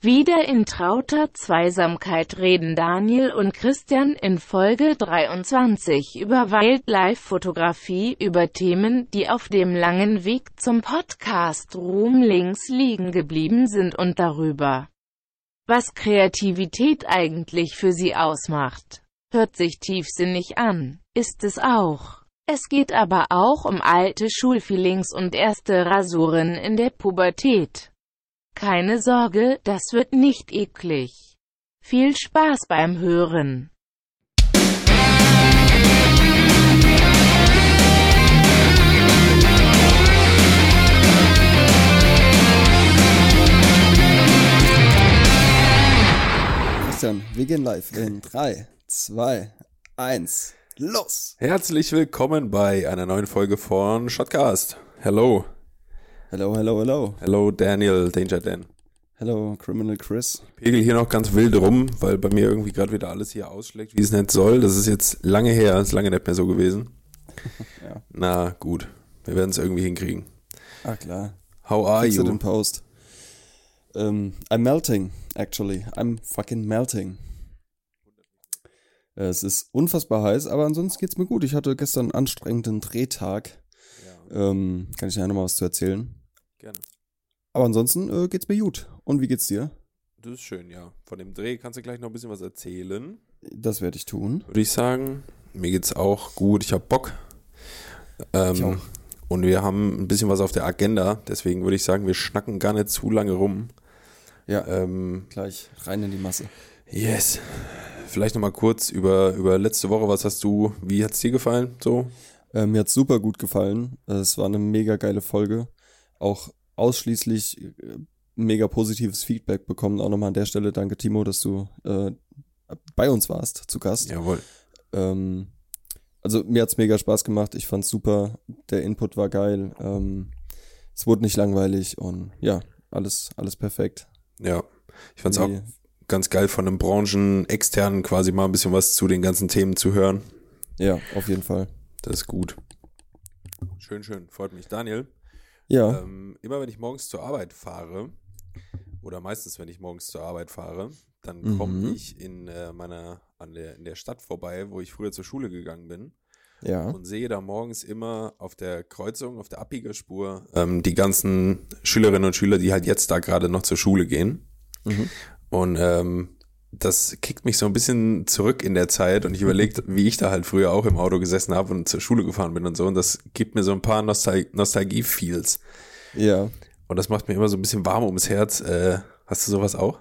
Wieder in trauter Zweisamkeit reden Daniel und Christian in Folge 23 über Wildlife-Fotografie, über Themen, die auf dem langen Weg zum Podcast Ruhm links liegen geblieben sind und darüber, was Kreativität eigentlich für sie ausmacht. Hört sich tiefsinnig an, ist es auch. Es geht aber auch um alte Schulfeelings und erste Rasuren in der Pubertät. Keine Sorge, das wird nicht eklig. Viel Spaß beim Hören. Christian, wir gehen live in 3, 2, 1, los! Herzlich willkommen bei einer neuen Folge von Shotcast. Hello. Hello, hello, hello. Hello Daniel, Danger Dan. Hello, Criminal Chris. Pegel hier noch ganz wild rum, weil bei mir irgendwie gerade wieder alles hier ausschlägt, wie es nicht soll. Das ist jetzt lange her, ist lange nicht mehr so gewesen. Ja. Na gut, wir werden es irgendwie hinkriegen. Ah, klar. How are Fix you? in Post. Ähm, I'm melting, actually. I'm fucking melting. Äh, Es ist unfassbar heiß, aber ansonsten geht's mir gut. Ich hatte gestern einen anstrengenden Drehtag. Ja, Ähm, kann ich dir nochmal was zu erzählen. Gerne. Aber ansonsten äh, geht's mir gut. Und wie geht's dir? Das ist schön, ja. Von dem Dreh kannst du gleich noch ein bisschen was erzählen. Das werde ich tun. Würde ich sagen. Mir geht's auch gut. Ich habe Bock. Ähm, Ich auch. Und wir haben ein bisschen was auf der Agenda. Deswegen würde ich sagen, wir schnacken gar nicht zu lange rum. Ja, Ähm, gleich rein in die Masse. yes. Vielleicht nochmal kurz über, über letzte Woche. Was hast du, wie hat's dir gefallen? So? Äh, mir hat's super gut gefallen. Es war eine mega geile Folge. Auch ausschließlich äh, mega positives Feedback bekommen. Auch nochmal an der Stelle danke Timo, dass du äh, bei uns warst, zu Gast. Jawohl. Ähm, also mir hat's mega Spaß gemacht. Ich fand's super. Der Input war geil. Ähm, es wurde nicht langweilig und ja, alles, alles perfekt. Ja. Ich fand's auch Wie- ganz geil von einem Branchenexternen quasi mal ein bisschen was zu den ganzen Themen zu hören. Ja, auf jeden Fall. Das ist gut. Schön, schön. Freut mich. Daniel, Ja, ähm, immer wenn ich morgens zur Arbeit fahre, oder meistens, wenn ich morgens zur Arbeit fahre, dann Mhm. komme ich in äh, meiner, an der, in der Stadt vorbei, wo ich früher zur Schule gegangen bin. ja, und sehe da morgens immer auf der Kreuzung, auf der Abbiegerspur, ähm, die ganzen Schülerinnen und Schüler, die halt jetzt da gerade noch zur Schule gehen. Mhm. Und ähm, das kickt mich so ein bisschen zurück in der Zeit und ich überlege, wie ich da halt früher auch im Auto gesessen habe und zur Schule gefahren bin und so. Und das gibt mir so ein paar Nostal Nostalgie-Feels. ja. Und das macht mir immer so ein bisschen warm ums Herz. Äh, hast du sowas auch?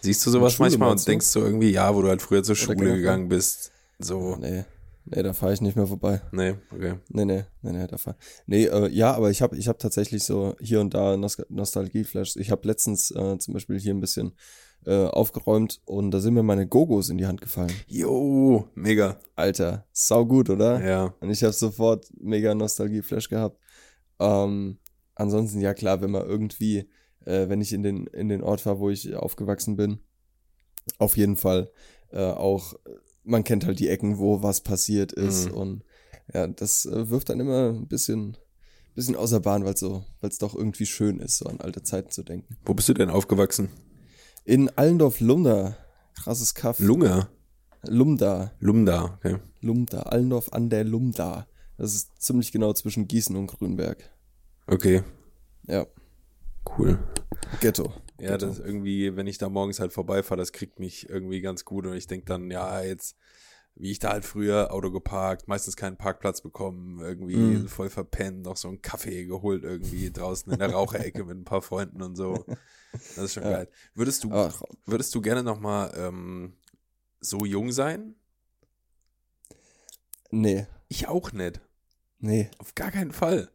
Siehst du sowas Schule, manchmal und du? denkst so irgendwie, ja, wo du halt früher zur Schule generell? gegangen bist. So, Nee, nee, da fahre ich nicht mehr vorbei. nee, okay. Nee, nee, nee, nee, da fahr. Nee, äh, ja, aber ich habe ich hab tatsächlich so hier und da Nos Nostalgie-Flash. Ich habe letztens äh, zum Beispiel hier ein bisschen äh, aufgeräumt und da sind mir meine Gogos in die Hand gefallen. Jo, mega. Alter, sau gut, oder? Ja. Und ich habe sofort mega Nostalgie-Flash gehabt. Ähm, ansonsten, ja klar, wenn man irgendwie, äh, wenn ich in den, in den Ort fahre, wo ich aufgewachsen bin, auf jeden Fall äh, auch, man kennt halt die Ecken, wo was passiert ist Mhm. und ja, das äh, wirft dann immer ein bisschen, bisschen außer Bahn, weil so, weil es doch irgendwie schön ist, so an alte Zeiten zu denken. Wo bist du denn aufgewachsen? In Allendorf-Lumda, krasses Kaff. Lunge. Lumda, Lumda, okay. Lumda, Allendorf an der Lumda. Das ist ziemlich genau zwischen Gießen und Grünberg. Okay, Ja, cool. Ghetto. Ja, Ghetto. das ist irgendwie, wenn ich da morgens halt vorbeifahre, das kriegt mich irgendwie ganz gut und ich denke dann, ja, jetzt, wie ich da halt früher Auto geparkt, meistens keinen Parkplatz bekommen, irgendwie Mhm. voll verpennt, noch so einen Kaffee geholt irgendwie draußen in der Raucherecke mit ein paar Freunden und so. Das ist schon Ja. geil. Würdest du, Ach, würdest du gerne nochmal ähm, so jung sein? nee, Ich auch nicht. nee, Auf gar keinen Fall.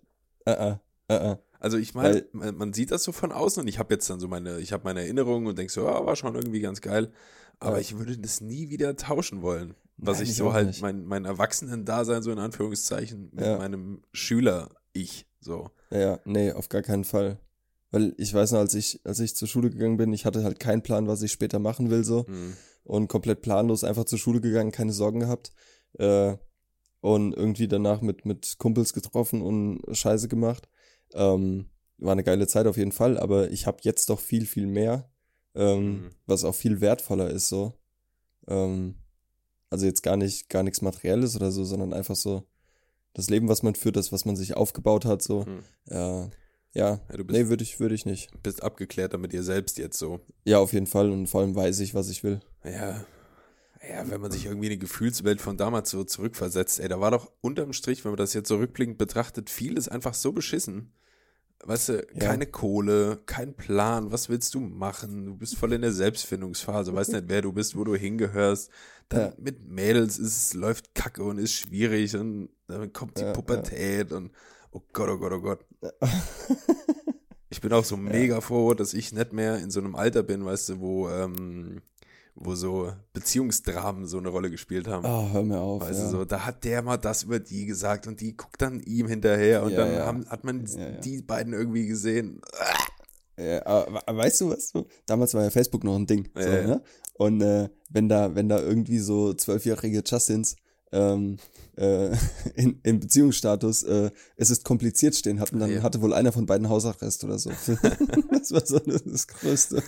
äh, äh, äh. Also ich meine, man, sieht das so von außen und ich habe jetzt dann so meine, ich habe meine Erinnerungen und denk so, ja, war schon irgendwie ganz geil. Aber Ja. ich würde das nie wieder tauschen wollen. Was Nein, ich so halt, nicht. mein, mein Erwachsenen-Dasein so in Anführungszeichen mit Ja. meinem Schüler-Ich so. Ja, nee, auf gar keinen Fall. Weil ich weiß noch, als ich, als ich zur Schule gegangen bin, ich hatte halt keinen Plan, was ich später machen will, so. Mhm. Und komplett planlos einfach zur Schule gegangen, keine Sorgen gehabt. Äh, und irgendwie danach mit, mit Kumpels getroffen und Scheiße gemacht. Ähm, war eine geile Zeit auf jeden Fall, aber ich habe jetzt doch viel, viel mehr ähm, Mhm. was auch viel wertvoller ist, so. Ähm, also jetzt gar nicht, gar nichts Materielles oder so, sondern einfach so das Leben, was man führt, das, was man sich aufgebaut hat, so. Hm. Ja, ja, Ja, du bist, nee, würde ich, würde ich nicht. bist abgeklärter mit dir selbst jetzt so. Ja, auf jeden Fall und vor allem weiß ich, was ich will. Ja. Ja, wenn man sich irgendwie in die Gefühlswelt von damals so zurückversetzt, ey, da war doch unterm Strich, wenn man das jetzt so rückblickend betrachtet, vieles einfach so beschissen. Weißt du, Ja. keine Kohle, kein Plan, was willst du machen? Du bist voll in der Selbstfindungsphase, weißt nicht, wer du bist, wo du hingehörst. Dann Ja. mit Mädels ist, es läuft kacke und ist schwierig und dann kommt die ja. Pubertät und oh Gott, oh Gott, oh Gott. Ich bin auch so mega froh, dass ich nicht mehr in so einem Alter bin, weißt du, wo, ähm, wo so Beziehungsdramen so eine Rolle gespielt haben. Ah, hör mir auf. weißt ja. du, so, da hat der mal das über die gesagt und die guckt dann ihm hinterher und Ja, dann ja. Haben, hat man die beiden irgendwie gesehen. Weißt du was? So, damals war ja Facebook noch ein Ding. So. Ne? Und äh, wenn da, wenn da irgendwie so zwölfjährige Justins ähm, äh, in, im Beziehungsstatus äh, es ist kompliziert stehen hatten, dann Ja. hatte wohl einer von beiden Hausarrest oder so. das war so das, Größte.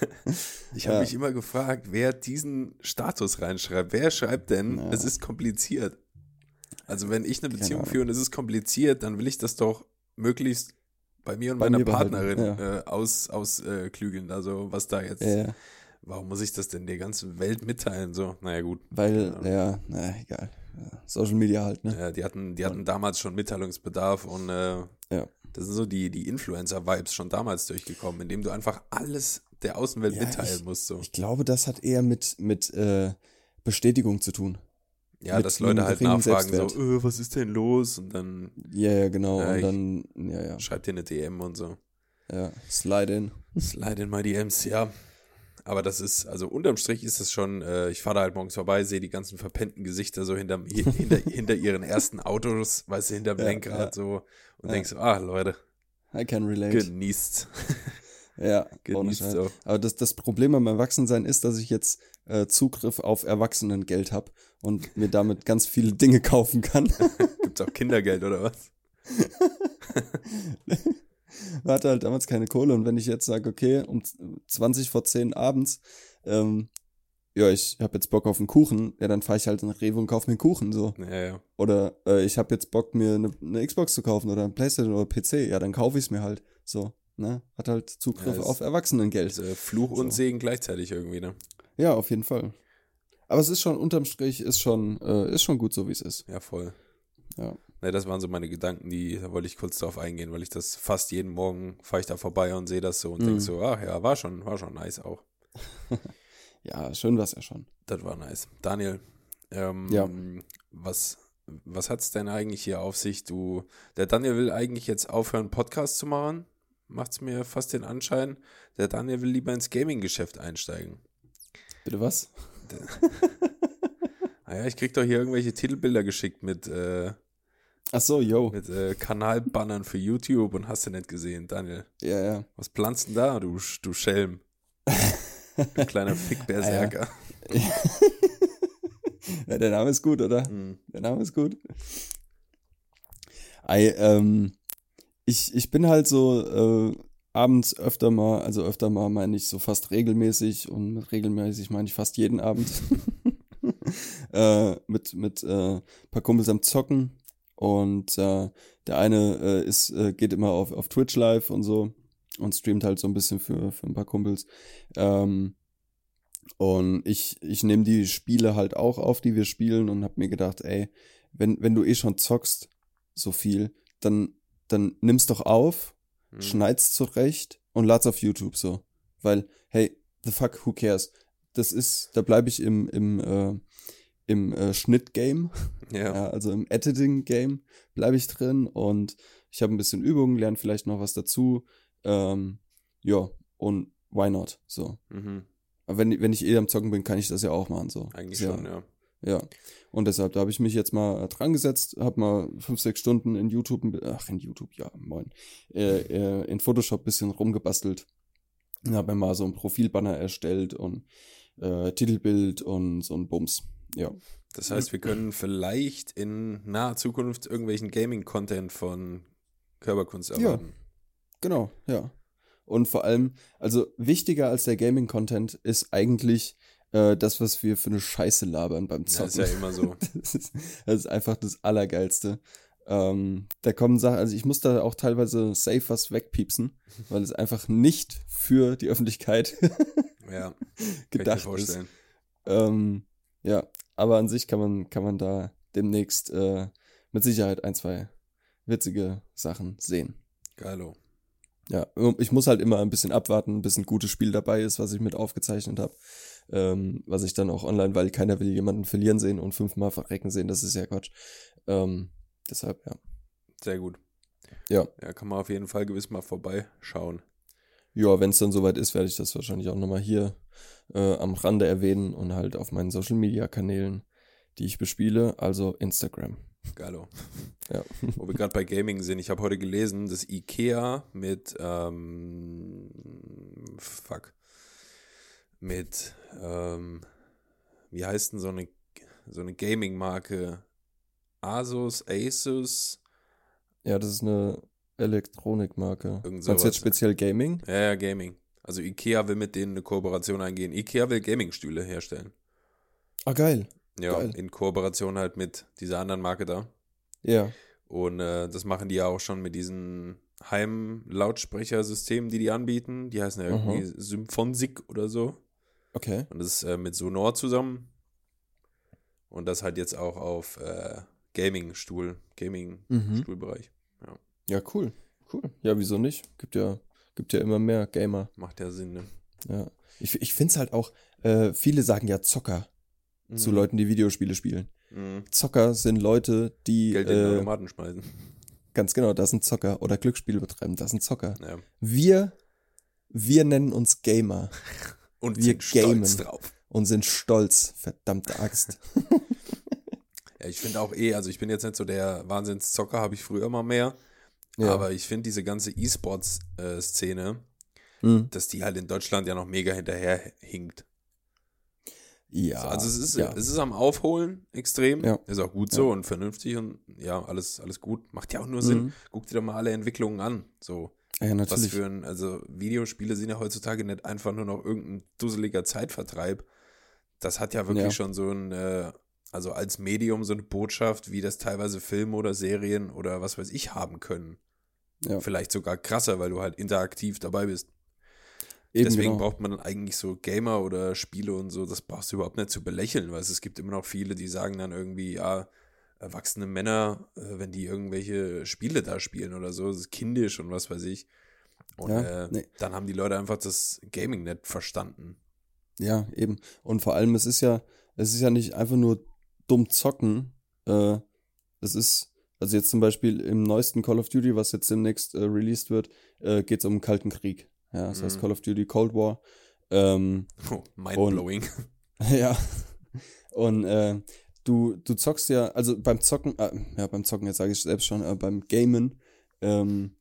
Ich habe Ja. mich immer gefragt, wer diesen Status reinschreibt. Wer schreibt denn, Ja. es ist kompliziert? Also wenn ich eine Beziehung Ahnung. führe und es ist kompliziert, dann will ich das doch möglichst bei mir und Bei meiner mir Partnerin äh, aus, ausklügeln. Also was da jetzt, warum muss ich das denn der ganzen Welt mitteilen? So, naja gut. Weil, ja, na egal. Ja, Social Media halt, ne? Ja, die hatten, die hatten damals schon Mitteilungsbedarf und äh, Ja. das sind so die, die Influencer-Vibes schon damals durchgekommen, indem du einfach alles der Außenwelt Ja, mitteilen ich- musst. So. Ich glaube, das hat eher mit, mit äh, Bestätigung zu tun. Ja, dass Leute halt nachfragen, so, äh, was ist denn los? Und dann Ja, ja, genau. Ja, und dann, ja, ja, schreibt dir eine DM und so. ja, Slide in. Slide in my DMs, ja. Aber das ist, also unterm Strich ist es schon, äh, ich fahre da halt morgens vorbei, sehe die ganzen verpennten Gesichter so hinterm, hi- hinter, hinter ihren ersten Autos, weißt du, hinterm Ja, Lenkrad ja. so und Ja. denkst so, ah, Leute, I can relate. genießt, Ja, ohne genießt Scheiß. so. Aber das, das Problem am Erwachsensein ist, dass ich jetzt äh, Zugriff auf Erwachsenengeld habe und mir damit ganz viele Dinge kaufen kann. Gibt's auch Kindergeld oder was? Man hatte halt damals keine Kohle und wenn ich jetzt sage, okay, um 20 vor 10 abends, ähm, ja, ich habe jetzt Bock auf einen Kuchen, ja, dann fahre ich halt nach Rewe und kaufe mir einen Kuchen, so. Ja, ja. Oder äh, ich habe jetzt Bock, mir eine, eine Xbox zu kaufen oder ein Playstation oder PC, ja, dann kaufe ich es mir halt, so. Ne? Hat halt Zugriff Ja, auf Erwachsenengeld. Ist, äh, Fluch und So. Segen gleichzeitig irgendwie, ne? Ja, auf jeden Fall. Aber es ist schon, unterm Strich, ist schon, äh, ist schon gut so, wie es ist. Ja, voll. Ja. Ne, das waren so meine Gedanken, die, da wollte ich kurz drauf eingehen, weil ich das fast jeden Morgen fahre ich da vorbei und sehe das so und Mhm. denk so, ach ja, war schon, war schon nice auch. Ja, schön war's ja schon. Das war nice. Daniel, ähm, Ja. was, was hat's denn eigentlich hier auf sich? Du, der Daniel will eigentlich jetzt aufhören, Podcast zu machen. Macht's mir fast den Anschein. Der Daniel will lieber ins Gaming-Geschäft einsteigen. Bitte was? Naja, ich krieg doch hier irgendwelche Titelbilder geschickt mit, äh, Ach so, yo. mit äh, Kanalbannern für YouTube und hast du nicht gesehen, Daniel. Ja, ja. Was planst denn da, du, du Schelm? du kleiner Fickberserker. ja. Der Name ist gut, oder? Hm. Der Name ist gut. Ei, ähm, ich, ich bin halt so äh, abends öfter mal, also öfter mal meine ich so fast regelmäßig und regelmäßig meine ich fast jeden Abend äh, mit mit äh, paar Kumpels am Zocken und äh, der eine äh, ist äh, geht immer auf auf Twitch live und so und streamt halt so ein bisschen für für ein paar Kumpels ähm, und ich ich nehme die Spiele halt auch auf, die wir spielen und hab mir gedacht, ey, wenn wenn du eh schon zockst so viel, dann dann nimm's doch auf Hm. schneid's zurecht und lad's auf YouTube so. Weil, hey, the fuck, who cares? Das ist, da bleibe ich im, im, äh, im äh, Schnittgame, Ja. ja, also im Editing-Game bleibe ich drin und ich habe ein bisschen Übungen, lerne vielleicht noch was dazu. Ähm, ja, und why not? So. Mhm. Aber wenn, wenn ich eh am Zocken bin, kann ich das ja auch machen. So. Eigentlich ja, schon, ja. Ja. Und deshalb, da habe ich mich jetzt mal äh, dran gesetzt, habe mal fünf, sechs Stunden in YouTube, ein ach in YouTube, ja, moin, äh, äh, in Photoshop bisschen rumgebastelt. Habe mir mal so ein Profilbanner erstellt und äh, Titelbild und so ein Bums. Ja. Das heißt, wir können vielleicht in naher Zukunft irgendwelchen Gaming-Content von Körperkunst Ja. erwarten. Genau, ja. Und vor allem, also wichtiger als der Gaming-Content ist eigentlich äh, das, was wir für eine Scheiße labern beim Ja, Zocken. ist ja immer so. das, ist, das ist einfach das Allergeilste. Ähm, da kommen Sachen, also ich muss da auch teilweise safe was wegpiepsen, weil es einfach nicht für die Öffentlichkeit Ja, gedacht ist. Ähm, ja, aber an sich kann man, kann man da demnächst äh, mit Sicherheit ein, zwei witzige Sachen sehen. Geilo. Ja, ich muss halt immer ein bisschen abwarten, bis ein gutes Spiel dabei ist, was ich mit aufgezeichnet habe. Ähm, was ich dann auch online, weil keiner will jemanden verlieren sehen und fünfmal verrecken sehen, das ist ja Quatsch. Ähm, deshalb, ja. Sehr gut. Ja. Ja, kann man auf jeden Fall gewiss mal vorbeischauen. Ja, wenn es dann soweit ist, werde ich das wahrscheinlich auch nochmal hier äh, am Rande erwähnen und halt auf meinen Social Media Kanälen, die ich bespiele, also Instagram. Geilo. Ja. Wo wir gerade bei Gaming sind, ich habe heute gelesen, dass Ikea mit ähm, fuck mit ähm, wie heißt denn so eine so eine Gaming-Marke Asus, Asus, Ja, das ist eine Elektronikmarke. Meinst du jetzt speziell Gaming? ja, ja, Gaming. Also Ikea will mit denen eine Kooperation eingehen. Ikea will Gaming-Stühle herstellen. Ah, geil. Ja, Geil. in Kooperation halt mit dieser anderen Marke da. Ja. Und äh, das machen die ja auch schon mit diesen Heim-Lautsprechersystemen, die die anbieten. Die heißen ja irgendwie Symphonsig oder so. Okay. Und das ist äh, mit Sonor zusammen. Und das halt jetzt auch auf äh, Gaming-Stuhl, Mhm. Ja, cool. Cool. Ja, wieso nicht? Gibt ja, gibt ja immer mehr Gamer. Macht ja Sinn, ne? Ja. Ich, ich finde es halt auch, äh, viele sagen ja Zocker zu Mhm. Leuten, die Videospiele spielen. Mhm. Zocker sind Leute, die Geld in den äh, Automaten schmeißen. ganz genau, das sind Zocker oder Glücksspiele betreiben, das sind Zocker. Ja. Wir, wir nennen uns Gamer Und Wir sind stolz gamen. drauf. und sind stolz, verdammte Axt. Ja, ich finde auch eh, also ich bin jetzt nicht so der Wahnsinnszocker, habe ich früher mal mehr. Ja. Aber ich finde diese ganze E-Sports-Szene, Hm. dass die halt in Deutschland ja noch mega hinterher hinkt. Ja. So, also es ist, ja. es ist am Aufholen extrem. Ja. Ist auch gut so und vernünftig und ja, alles, alles gut. Macht ja auch nur Sinn. Mhm. Guck dir doch mal alle Entwicklungen an. So, ja, was natürlich. für ein, also Videospiele sind ja heutzutage nicht einfach nur noch irgendein dusseliger Zeitvertreib. Das hat ja wirklich schon so ein, äh, also als Medium so eine Botschaft, wie das teilweise Filme oder Serien oder was weiß ich haben können. Ja. Vielleicht sogar krasser, weil du halt interaktiv dabei bist. Eben Deswegen genau. braucht man dann eigentlich so Gamer oder Spiele und so, das brauchst du überhaupt nicht zu belächeln, weil es gibt immer noch viele, die sagen dann irgendwie, ja, erwachsene Männer, äh, wenn die irgendwelche Spiele da spielen oder so, das ist kindisch und was weiß ich. Und Ja, äh, nee. dann haben die Leute einfach das Gaming nicht verstanden. Ja, eben. Und vor allem, es ist ja, es ist ja nicht einfach nur dumm zocken. Äh, es ist, also jetzt zum Beispiel im neuesten Call of Duty, was jetzt demnächst äh, released wird, äh, geht es um den Kalten Krieg. Ja, das heißt Mhm. Call of Duty Cold War. Ähm, Oh, mindblowing. ja. Und äh, du, du zockst ja, also beim Zocken, äh, ja, beim Zocken, jetzt sage ich selbst schon, äh, beim Gamen, ähm,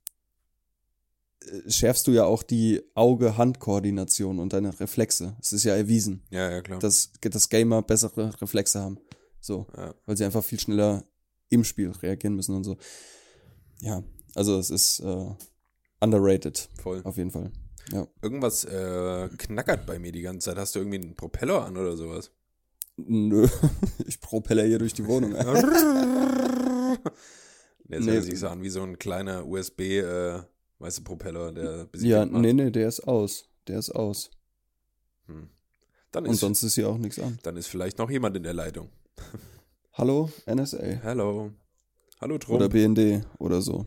äh, schärfst du ja auch die Auge-Hand-Koordination und deine Reflexe. Es ist ja erwiesen, ja, ja, klar. dass, dass Gamer bessere Reflexe haben. So, ja. weil sie einfach viel schneller im Spiel reagieren müssen und so. Ja, also es ist äh, underrated, Voll. auf jeden Fall. Ja. Irgendwas äh, knackert bei mir die ganze Zeit. Hast du irgendwie einen Propeller an oder sowas? Nö, ich propeller hier durch die Wohnung. Der Nee. hört sich so an wie so ein kleiner USB, äh, weißt du, Propeller, der Ja, macht. nee, nee, der ist aus. Der ist aus. Hm. Dann, Und ist, sonst ist hier auch nichts an. dann ist vielleicht noch jemand in der Leitung. Hallo, NSA. Hallo. Hallo Trump. Oder BND oder so.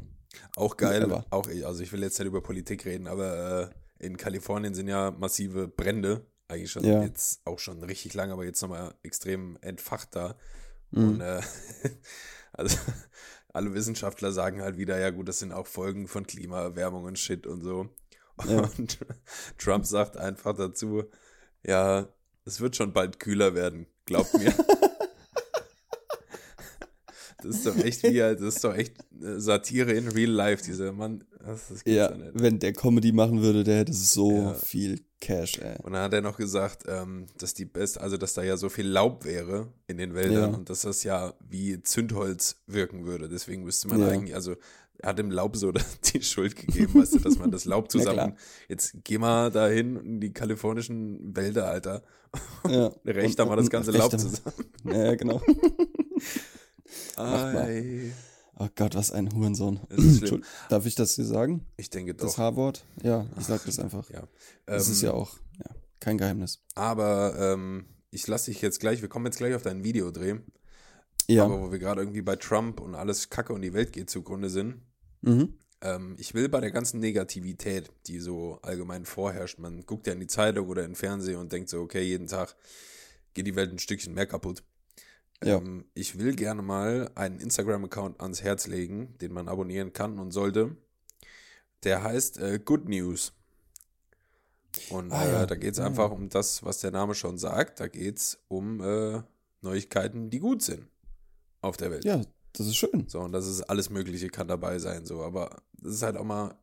auch geil. Auch, also ich will jetzt nicht über Politik reden, aber äh, in Kalifornien sind ja massive Brände. Eigentlich schon Ja. jetzt auch schon richtig lang, aber jetzt nochmal extrem entfacht da. Mhm. Und äh, also alle Wissenschaftler sagen halt wieder, ja gut, das sind auch Folgen von Klimaerwärmung und Shit und so. Ja. Und Trump sagt einfach dazu, ja, es wird schon bald kühler werden, glaubt mir. Das ist doch echt wie, das ist doch echt äh, Satire in real life, dieser Mann. Das, das Ja, nicht. wenn der Comedy machen würde, der hätte so Ja. viel Cash, ey. Und dann hat er noch gesagt, ähm, dass die best, also dass da ja so viel Laub wäre in den Wäldern Ja. und dass das ja wie Zündholz wirken würde. Deswegen müsste man Ja. eigentlich, also er hat dem Laub so die Schuld gegeben, weißt du, dass man das Laub Ja, zusammen. jetzt geh mal dahin in die kalifornischen Wälder, Alter. Ja. Recht da Und- mal das ganze Laub zusammen. Ja, genau. Mal. Ei. Oh Gott, was ein Hurensohn. Das Darf ich das dir sagen? Ich denke Das doch. H-Wort? Ja, ich sag das einfach. Ja. Das Ähm, ist ja auch ja, kein Geheimnis. Aber ähm, ich lasse dich jetzt gleich, wir kommen jetzt gleich auf dein Videodreh, Ja. aber wo wir gerade irgendwie bei Trump und alles Kacke und die Welt geht zugrunde sind. Mhm. Ähm, ich will bei der ganzen Negativität, die so allgemein vorherrscht, man guckt ja in die Zeitung oder in den Fernseher und denkt so, okay, jeden Tag geht die Welt ein Stückchen mehr kaputt. Ja. Ähm, ich will gerne mal einen Instagram-Account ans Herz legen, den man abonnieren kann und sollte. Der heißt äh, Good News. Und Ah, ja. äh, da geht es Ah, einfach um das, was der Name schon sagt. Da geht es um äh, Neuigkeiten, die gut sind auf der Welt. Ja, das ist schön. So, und das ist alles Mögliche kann dabei sein, so, aber das ist halt auch mal,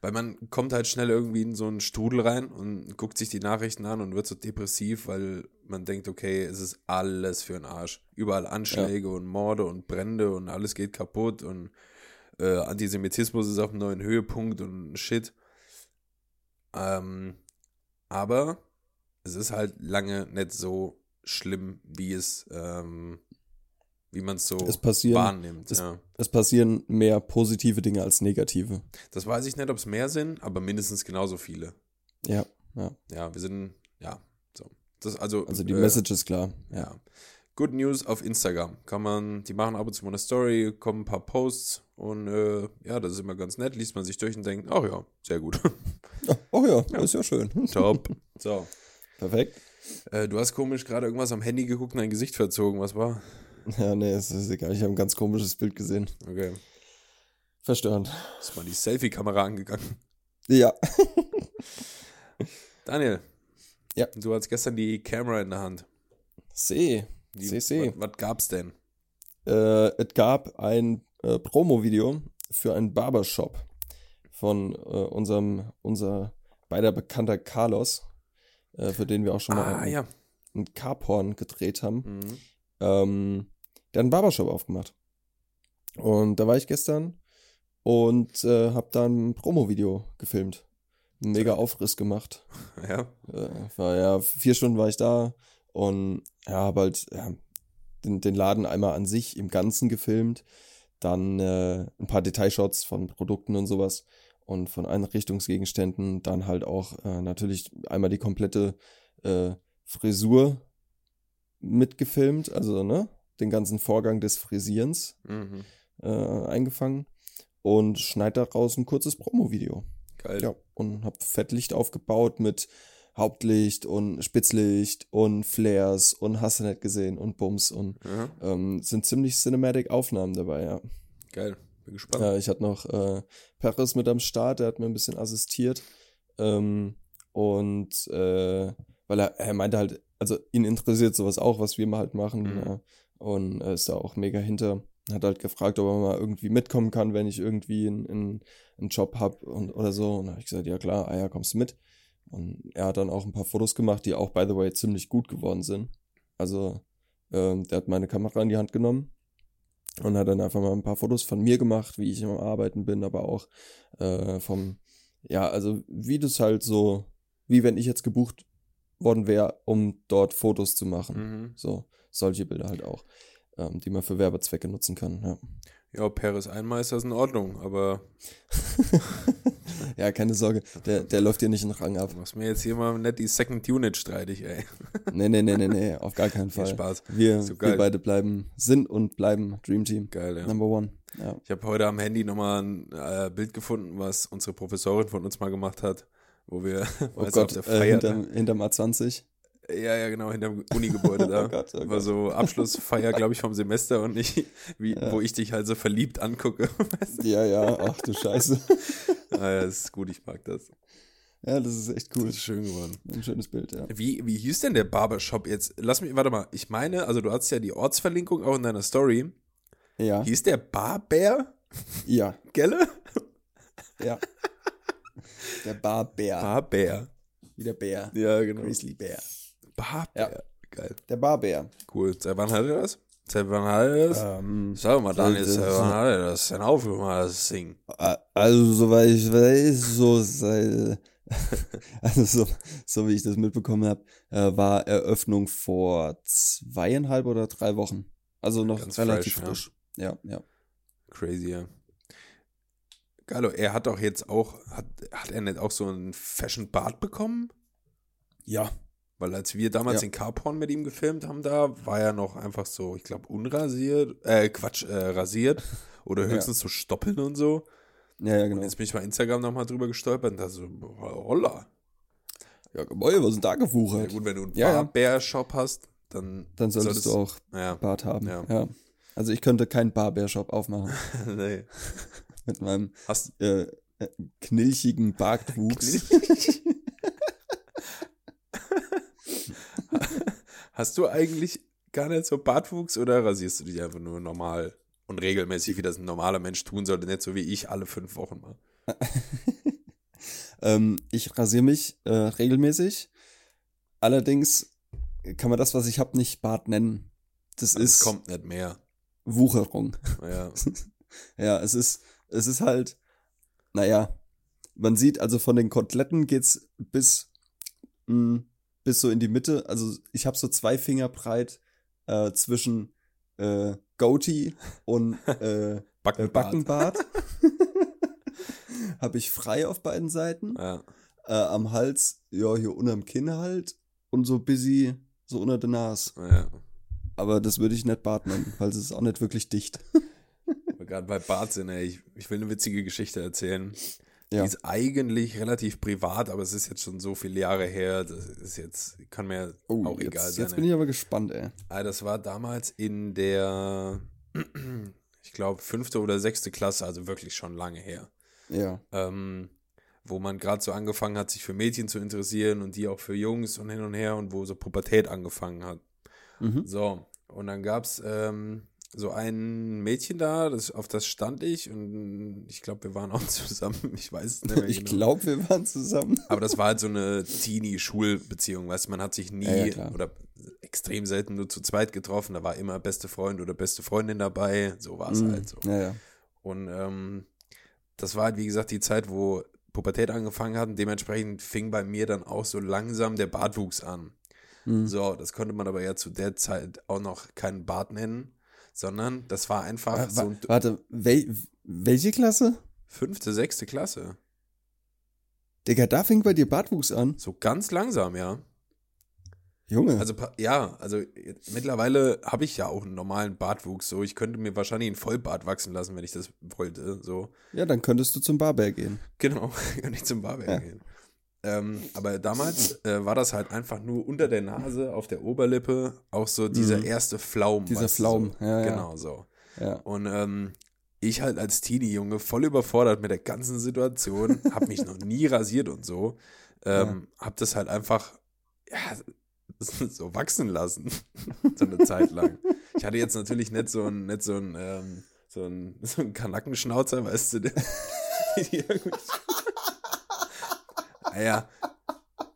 weil man kommt halt schnell irgendwie in so einen Strudel rein und guckt sich die Nachrichten an und wird so depressiv, weil man denkt, okay, es ist alles für den Arsch. Überall Anschläge und Morde und Brände und alles geht kaputt und äh, Antisemitismus ist auf einem neuen Höhepunkt und Shit. Ähm, aber es ist halt lange nicht so schlimm, wie es, ähm, wie man es so Es passieren, wahrnimmt. es- ja. es passieren mehr positive Dinge als negative. Das weiß ich nicht, ob es mehr sind, aber mindestens genauso viele. Ja, ja. Ja, wir sind, ja, so. Das, also, Also die äh, Message ist klar. Ja. Ja. Good News auf Instagram. Kann man, die machen ab und zu mal eine Story, kommen ein paar Posts und äh, ja, das ist immer ganz nett. Liest man sich durch und denkt, ach ja, sehr gut. Oh ja, das ist ja schön. Top. So. Perfekt. Äh, du hast komisch gerade irgendwas am Handy geguckt und dein Gesicht verzogen. Was war? Ja, nee, es ist egal. Ich habe ein ganz komisches Bild gesehen. Okay. Verstörend. Ist mal die Selfie-Kamera angegangen. Ja. Daniel. Ja. Du hattest gestern die Kamera in der Hand. Seh. Seh, seh. Was, was gab's denn? Äh, es gab ein äh, Promo-Video für einen Barbershop von äh, unserem, unser beider bekannter Carlos, äh, für den wir auch schon mal Ah, einen, ja. einen Carporn gedreht haben. Mhm. Ähm, der hat einen Barbershop aufgemacht. Und da war ich gestern und äh, habe da ein Promo-Video gefilmt. Einen mega Aufriss gemacht. Ja. Äh, war ja, vier Stunden war ich da und ja, habe halt ja, den, den Laden einmal an sich im Ganzen gefilmt, dann äh, ein paar Detailshots von Produkten und sowas und von Einrichtungsgegenständen, dann halt auch äh, natürlich einmal die komplette äh, Frisur mitgefilmt, also ne, den ganzen Vorgang des Frisierens Mhm. äh, eingefangen und schneid daraus ein kurzes Promo-Video. Geil. Ja, und hab Fettlicht aufgebaut mit Hauptlicht und Spitzlicht und Flares und hast du nicht gesehen und Bums und Ja, ähm, sind ziemlich cinematic Aufnahmen dabei, ja. geil. Bin gespannt. ja ich hatte noch äh, Peres mit am Start, der hat mir ein bisschen assistiert ähm, und äh, weil er, er meinte halt, also ihn interessiert sowas auch, was wir mal halt machen Mhm. ja, und er ist da auch mega hinter. Hat halt gefragt, ob er mal irgendwie mitkommen kann, wenn ich irgendwie einen, einen, Job hab und oder so. Und habe ich gesagt, ja klar, ah ja, kommst mit. Und er hat dann auch ein paar Fotos gemacht, die auch, by the way, ziemlich gut geworden sind. Also, ähm, der hat meine Kamera in die Hand genommen und hat dann einfach mal ein paar Fotos von mir gemacht, wie ich am Arbeiten bin, aber auch äh, vom, ja, also wie das halt so, wie wenn ich jetzt gebucht worden wäre, um dort Fotos zu machen. Mhm. So, solche Bilder halt auch, ähm, die man für Werbezwecke nutzen kann, ja. Ja, Peres einmal ist das in Ordnung, aber ja, keine Sorge, der, der läuft dir nicht in den Rang ab. du machst mir jetzt hier mal nicht die Second Unit streitig, ey. Nee, nee, nee, nee, nee, auf gar keinen Viel Fall. Spaß. Wir, So wir beide bleiben, sind und bleiben Dream Team. Geil, ja. Number one. Ja. Ich habe heute am Handy nochmal ein äh, Bild gefunden, was unsere Professorin von uns mal gemacht hat, wo wir Oh Gott, auf der äh, Feier. hinterm, hinterm A20. Ja, ja, genau, hinterm Unigebäude da. Oh Gott, oh war Gott. so Abschlussfeier, glaube ich, vom Semester und ich, wie, Ja. wo ich dich halt so verliebt angucke. Ja, ja, ach du Scheiße. ah, ja, das ist gut, ich mag das. Ja, das ist echt cool. Das ist schön geworden. Ein schönes Bild, ja. Wie, wie hieß denn der Barbershop jetzt? Lass mich, warte mal, ich meine, also du hast ja die Ortsverlinkung auch in deiner Story. Ja, Hieß der Barbär? ja, Gelle? ja. Der Barbär. Barbär. Wie der Bär. Ja, genau. Grizzly Bär. Barbär. Ja. Geil. Der Barbär. Cool. Seit wann hat er das? Seit wann hat er das? Ähm, Sag mal, Daniel, seit wann hat er das denn mal das Ding? a- also, soweit ich weiß, so seit, also so, so wie ich das mitbekommen habe, äh, war Eröffnung vor zweieinhalb oder drei Wochen. Also noch Ganz relativ fresh, frisch. Ja, ja. Crazy, ja. Geilo, er hat doch jetzt auch, hat, hat er nicht auch so einen Fashion-Bart bekommen? Ja. Weil als wir damals Ja. den Carporn mit ihm gefilmt haben, da war er noch einfach so, ich glaube, unrasiert, äh, Quatsch, äh, rasiert oder höchstens so Stoppeln und so. Ja, ja, Und genau. jetzt bin ich bei Instagram nochmal drüber gestolpert und da so, holla. Ja, Gebäude, was denn da Ja, gewuchert? gut, wenn du einen Ja, ja. Barbär-Shop hast, dann, Dann solltest du auch Ja, Bart haben. Ja. Ja. Also ich könnte keinen Barbershop aufmachen nee. mit meinem Hast, äh, äh, knilchigen Bartwuchs. hast du eigentlich gar nicht so Bartwuchs oder rasierst du dich einfach nur normal und regelmäßig, wie das ein normaler Mensch tun sollte, nicht so wie ich alle fünf Wochen mal? ähm, ich rasiere mich äh, regelmäßig. Allerdings kann man das, was ich habe, nicht Bart nennen. Das Also ist es kommt nicht mehr. Wucherung. Ja. ja, es ist, es ist halt, naja, man sieht, also von den Koteletten geht's bis, mh, bis so in die Mitte. Also ich habe so zwei Finger breit äh, zwischen äh, Goatee und äh, äh, Backenbart. Backenbart. habe ich frei auf beiden Seiten. Ja. Äh, am Hals, ja, hier unterm Kinn halt. Und so busy, so unter der Nase. ja. Aber das würde ich nicht Bart nennen, weil es ist auch nicht wirklich dicht. Gerade bei Bart sind, ey, ich, ich will eine witzige Geschichte erzählen. Ja. Die ist eigentlich relativ privat, aber es ist jetzt schon so viele Jahre her. Das ist jetzt, kann mir Oh, auch jetzt, egal sein. jetzt bin ich aber gespannt, ey. Ah, das war damals in der, ich glaube, fünfte oder sechste Klasse, also wirklich schon lange her. Ja. Ähm, wo man gerade so angefangen hat, sich für Mädchen zu interessieren und die auch für Jungs und hin und her und wo so Pubertät angefangen hat. Mhm. So, und dann gab es ähm, so ein Mädchen da, das, auf das stand ich und ich glaube, wir waren auch zusammen, ich weiß es nicht mehr Ich genau. glaube, wir waren zusammen. Aber das war halt so eine Teenie-Schulbeziehung, weißt du, man hat sich nie Ja, ja, oder extrem selten nur zu zweit getroffen, da war immer beste Freund oder beste Freundin dabei, so war es Mhm. halt so. Ja. Und ähm, das war halt, wie gesagt, die Zeit, wo Pubertät angefangen hat und dementsprechend fing bei mir dann auch so langsam der Bartwuchs an. Mhm. So, das konnte man aber ja zu der Zeit auch noch keinen Bart nennen, sondern das war einfach Wa- so ein warte, wel, welche Klasse? fünfte, sechste Klasse. Digga, da fing bei dir Bartwuchs an. So ganz langsam, ja. Junge. Also ja, also mittlerweile habe ich ja auch einen normalen Bartwuchs. So, ich könnte mir wahrscheinlich einen Vollbart wachsen lassen, wenn ich das wollte. So, ja, dann könntest du zum Barber gehen. genau, kann ich zum Barber Ja. gehen. Ähm, aber damals äh, war das halt einfach nur unter der Nase, auf der Oberlippe, auch so dieser Mhm. erste Flaum. Dieser weißt du, Flaum, so. ja, ja. Genau so. Ja. Und ähm, ich halt als Teenie-Junge voll überfordert mit der ganzen Situation, habe mich noch nie rasiert und so, ähm, habe das halt einfach ja, so wachsen lassen, so eine Zeit lang. Ich hatte jetzt natürlich nicht so ein, nicht so ein, ähm, so ein, so ein Kanackenschnauzer, weißt du, der- die irgendwie- naja,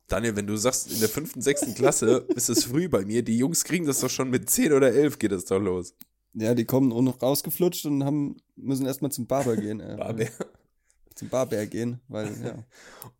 Daniel, wenn du sagst, in der fünften, sechsten Klasse ist es früh bei mir, die Jungs kriegen das doch schon mit zehn oder elf geht es doch los. Ja, die kommen auch noch rausgeflutscht und haben, müssen erstmal zum Barber gehen. Äh, Barber. Zum Barber gehen, weil, ja,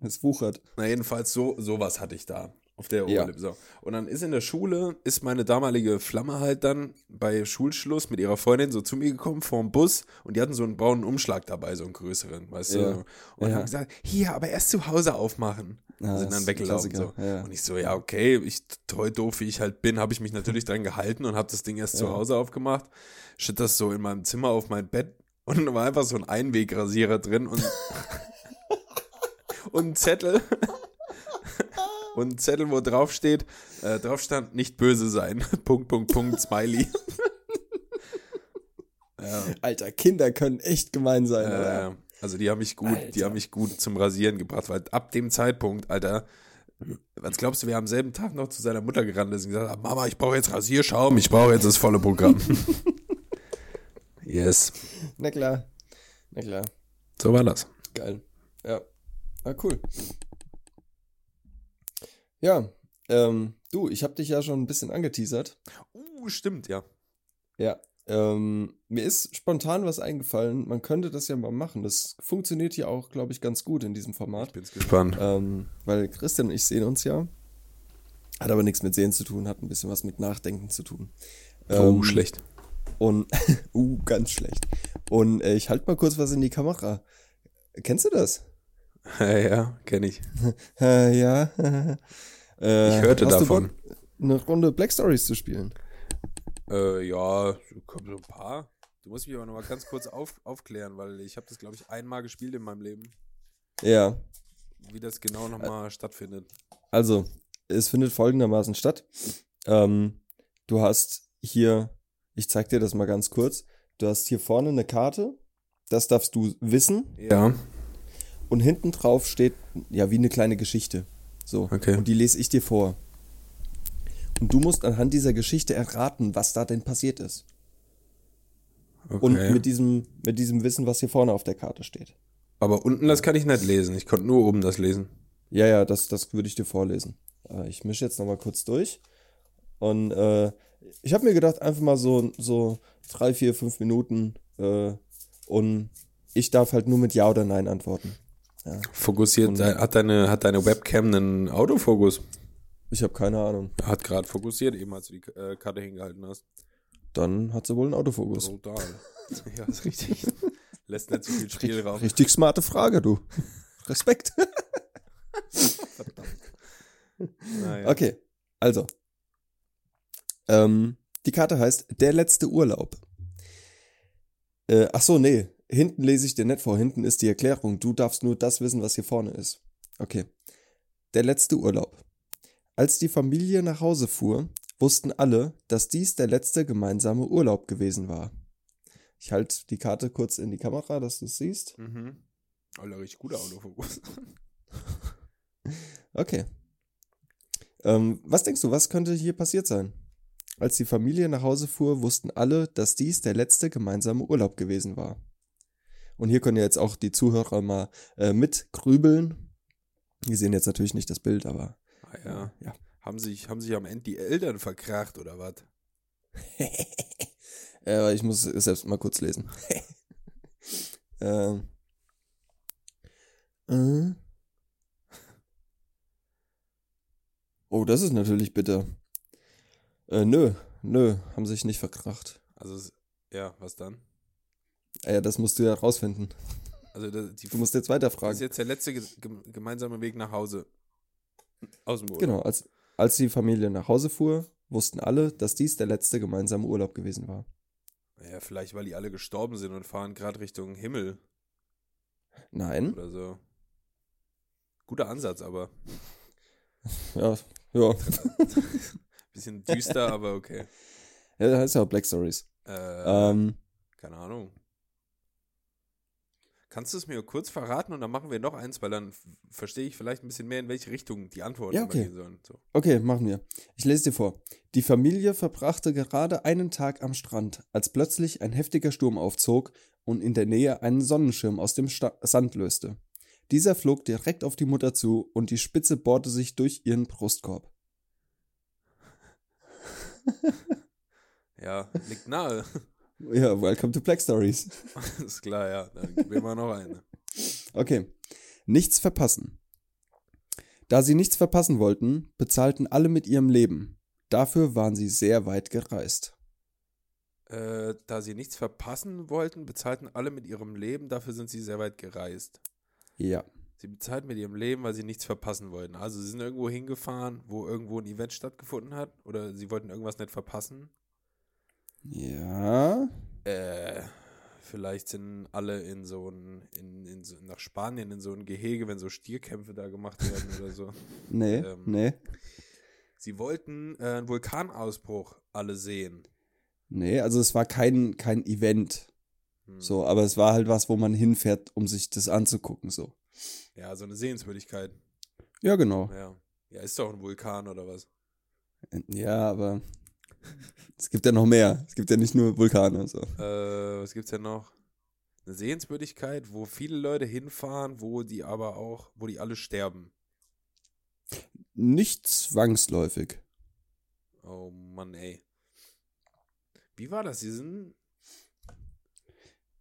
es wuchert. Na, jedenfalls so, sowas hatte ich da auf der Ja. Oberlippe. So. Und dann ist in der Schule, ist meine damalige Flamme halt dann bei Schulschluss mit ihrer Freundin so zu mir gekommen vorm Bus und die hatten so einen braunen Umschlag dabei, so einen größeren, weißt Ja. du? Und Ja. haben gesagt, hier, aber erst zu Hause aufmachen. Ja, und sind dann weggelaufen. So. Ja. Und ich so, ja, okay, ich treu doof, wie ich halt bin, habe ich mich natürlich dran gehalten und habe das Ding erst zu Ja. Hause aufgemacht. Schütt das so in meinem Zimmer auf mein Bett und da war einfach so ein Einwegrasierer drin und, und ein Zettel. Und ein Zettel, wo drauf steht, äh, drauf stand, nicht böse sein. Punkt, Punkt, Punkt, Smiley. ja, Alter, Kinder können echt gemein sein, oder? äh, also die haben mich gut, die Alter. haben mich gut zum Rasieren gebracht, weil ab dem Zeitpunkt, Alter, was glaubst du, wir haben am selben Tag noch zu seiner Mutter gerannt ist und gesagt, Mama, ich brauche jetzt Rasierschaum, ich brauche jetzt das volle Programm. yes. Na klar. Na klar. So war das. Geil. Ja. Ah, cool. Ja, ähm, du, ich habe dich ja schon ein bisschen angeteasert. Uh, stimmt, ja. Ja. Ähm, mir ist spontan was eingefallen. Man könnte das ja mal machen. Das funktioniert hier auch, glaube ich, ganz gut in diesem Format. Ich bin's gespannt. Ähm, weil Christian und ich sehen uns ja. Hat aber nichts mit Sehen zu tun, hat ein bisschen was mit Nachdenken zu tun. oh, Ähm, schlecht. Und, uh, ganz schlecht. Und äh, ich halte mal kurz was in die Kamera. Kennst du das? Ja, ja kenne ich. Äh, ja. Äh, Ich hörte hast du davon. Bock, eine Runde Black Stories zu spielen. Äh, ja, kommen so ein paar. Du musst mich aber noch mal ganz kurz auf, aufklären, weil ich habe das, glaube ich, einmal gespielt in meinem Leben. Ja. Wie das genau nochmal stattfindet. Also, es findet folgendermaßen statt. Ähm, du hast hier, ich zeig dir das mal ganz kurz. Du hast hier vorne eine Karte. Das darfst du wissen. Ja. Und hinten drauf steht, ja, wie eine kleine Geschichte. So. Okay. Und die lese ich dir vor. Und du musst anhand dieser Geschichte erraten, was da denn passiert ist. Okay. Und mit diesem, mit diesem Wissen, was hier vorne auf der Karte steht. aber unten das kann ich nicht lesen. Ich konnte nur oben das lesen. Ja, ja, das, das würde ich dir vorlesen. Äh, ich mische jetzt nochmal kurz durch. Und äh, ich habe mir gedacht, einfach mal so, so drei, vier, fünf Minuten äh, und ich darf halt nur mit Ja oder Nein antworten. Fokussiert, Und- hat deine, hat deine Webcam einen Autofokus? Ich habe keine Ahnung. Hat gerade fokussiert, eben als du die äh, Karte hingehalten hast. Dann hat sie wohl einen Autofokus. Brutal. ja, ist richtig. Lässt nicht so viel Spielraum. Richtig smarte Frage, du. Respekt. Naja. Okay, also. Ähm, die Karte heißt Der letzte Urlaub. Äh, ach so, nee. Hinten lese ich dir nicht vor. Hinten ist die Erklärung. Du darfst nur das wissen, was hier vorne ist. Okay. Der letzte Urlaub. Als die Familie nach Hause fuhr, wussten alle, dass dies der letzte gemeinsame Urlaub gewesen war. Ich halte die Karte kurz in die Kamera, dass du es siehst. Mhm. Alter, richtig guter Autofokus. Okay. Ähm, was denkst du, was könnte hier passiert sein? Als die Familie nach Hause fuhr, wussten alle, dass dies der letzte gemeinsame Urlaub gewesen war. Und hier können ja jetzt auch die Zuhörer mal äh, mitgrübeln. Die sehen jetzt natürlich nicht das Bild, aber Ah, ja. ja. Haben sich, haben sich am Ende die Eltern verkracht oder was? äh, ich muss es selbst mal kurz lesen. ähm. Äh. Oh, das ist natürlich bitter. Äh, nö, nö, haben sich nicht verkracht. Also, ja, was dann? Ah Ja, das musst du ja rausfinden. Also, da- die, Du musst jetzt weiter das ist jetzt der letzte ge gem- gemeinsame Weg nach Hause. Aus dem Urlaub. Genau, als, als die Familie nach Hause fuhr, wussten alle, dass dies der letzte gemeinsame Urlaub gewesen war. Ja, vielleicht, weil die alle gestorben sind und fahren gerade Richtung Himmel Nein? oder so. Guter Ansatz, aber. Ja, ja. Bisschen düster, aber okay. Ja, das heißt ja auch Black Stories. Äh, Ähm, Keine Ahnung. Kannst du es mir kurz verraten und dann machen wir noch eins, weil dann verstehe ich vielleicht ein bisschen mehr, in welche Richtung die Antworten Ja, okay. gehen sollen. So. Okay, machen wir. Ich lese dir vor. Die Familie verbrachte gerade einen Tag am Strand, als plötzlich ein heftiger Sturm aufzog und in der Nähe einen Sonnenschirm aus dem Sta Sand löste. Dieser flog direkt auf die Mutter zu und die Spitze bohrte sich durch ihren Brustkorb. Ja, liegt nahe. Ja, welcome to Black Stories. ist klar, ja. Dann gib mir mal noch eine. Okay. Nichts verpassen. Da sie nichts verpassen wollten, bezahlten alle mit ihrem Leben. Dafür waren sie sehr weit gereist. Äh, da sie nichts verpassen wollten, bezahlten alle mit ihrem Leben, dafür sind sie sehr weit gereist. Ja. Sie bezahlten mit ihrem Leben, weil sie nichts verpassen wollten. Also sie sind irgendwo hingefahren, wo irgendwo ein Event stattgefunden hat, oder sie wollten irgendwas nicht verpassen. Ja. Äh, vielleicht sind alle in so ein, in, in so, nach Spanien in so ein Gehege, wenn so Stierkämpfe da gemacht werden oder so. Nee, Ähm. nee, Sie wollten äh, einen Vulkanausbruch alle sehen. nee. Also es war kein, kein Event. Hm. So, aber es war halt was, wo man hinfährt, um sich das anzugucken, so. Ja, so eine Sehenswürdigkeit. Ja, genau. Ja. Ja, ist doch ein Vulkan oder was? Ja, aber es gibt ja noch mehr. Es gibt ja nicht nur Vulkane, so. Äh, was gibt's denn noch? Eine Sehenswürdigkeit, wo viele Leute hinfahren, wo die aber auch, wo die alle sterben. Nicht zwangsläufig. Oh Mann, ey. Wie war das? Sie sind.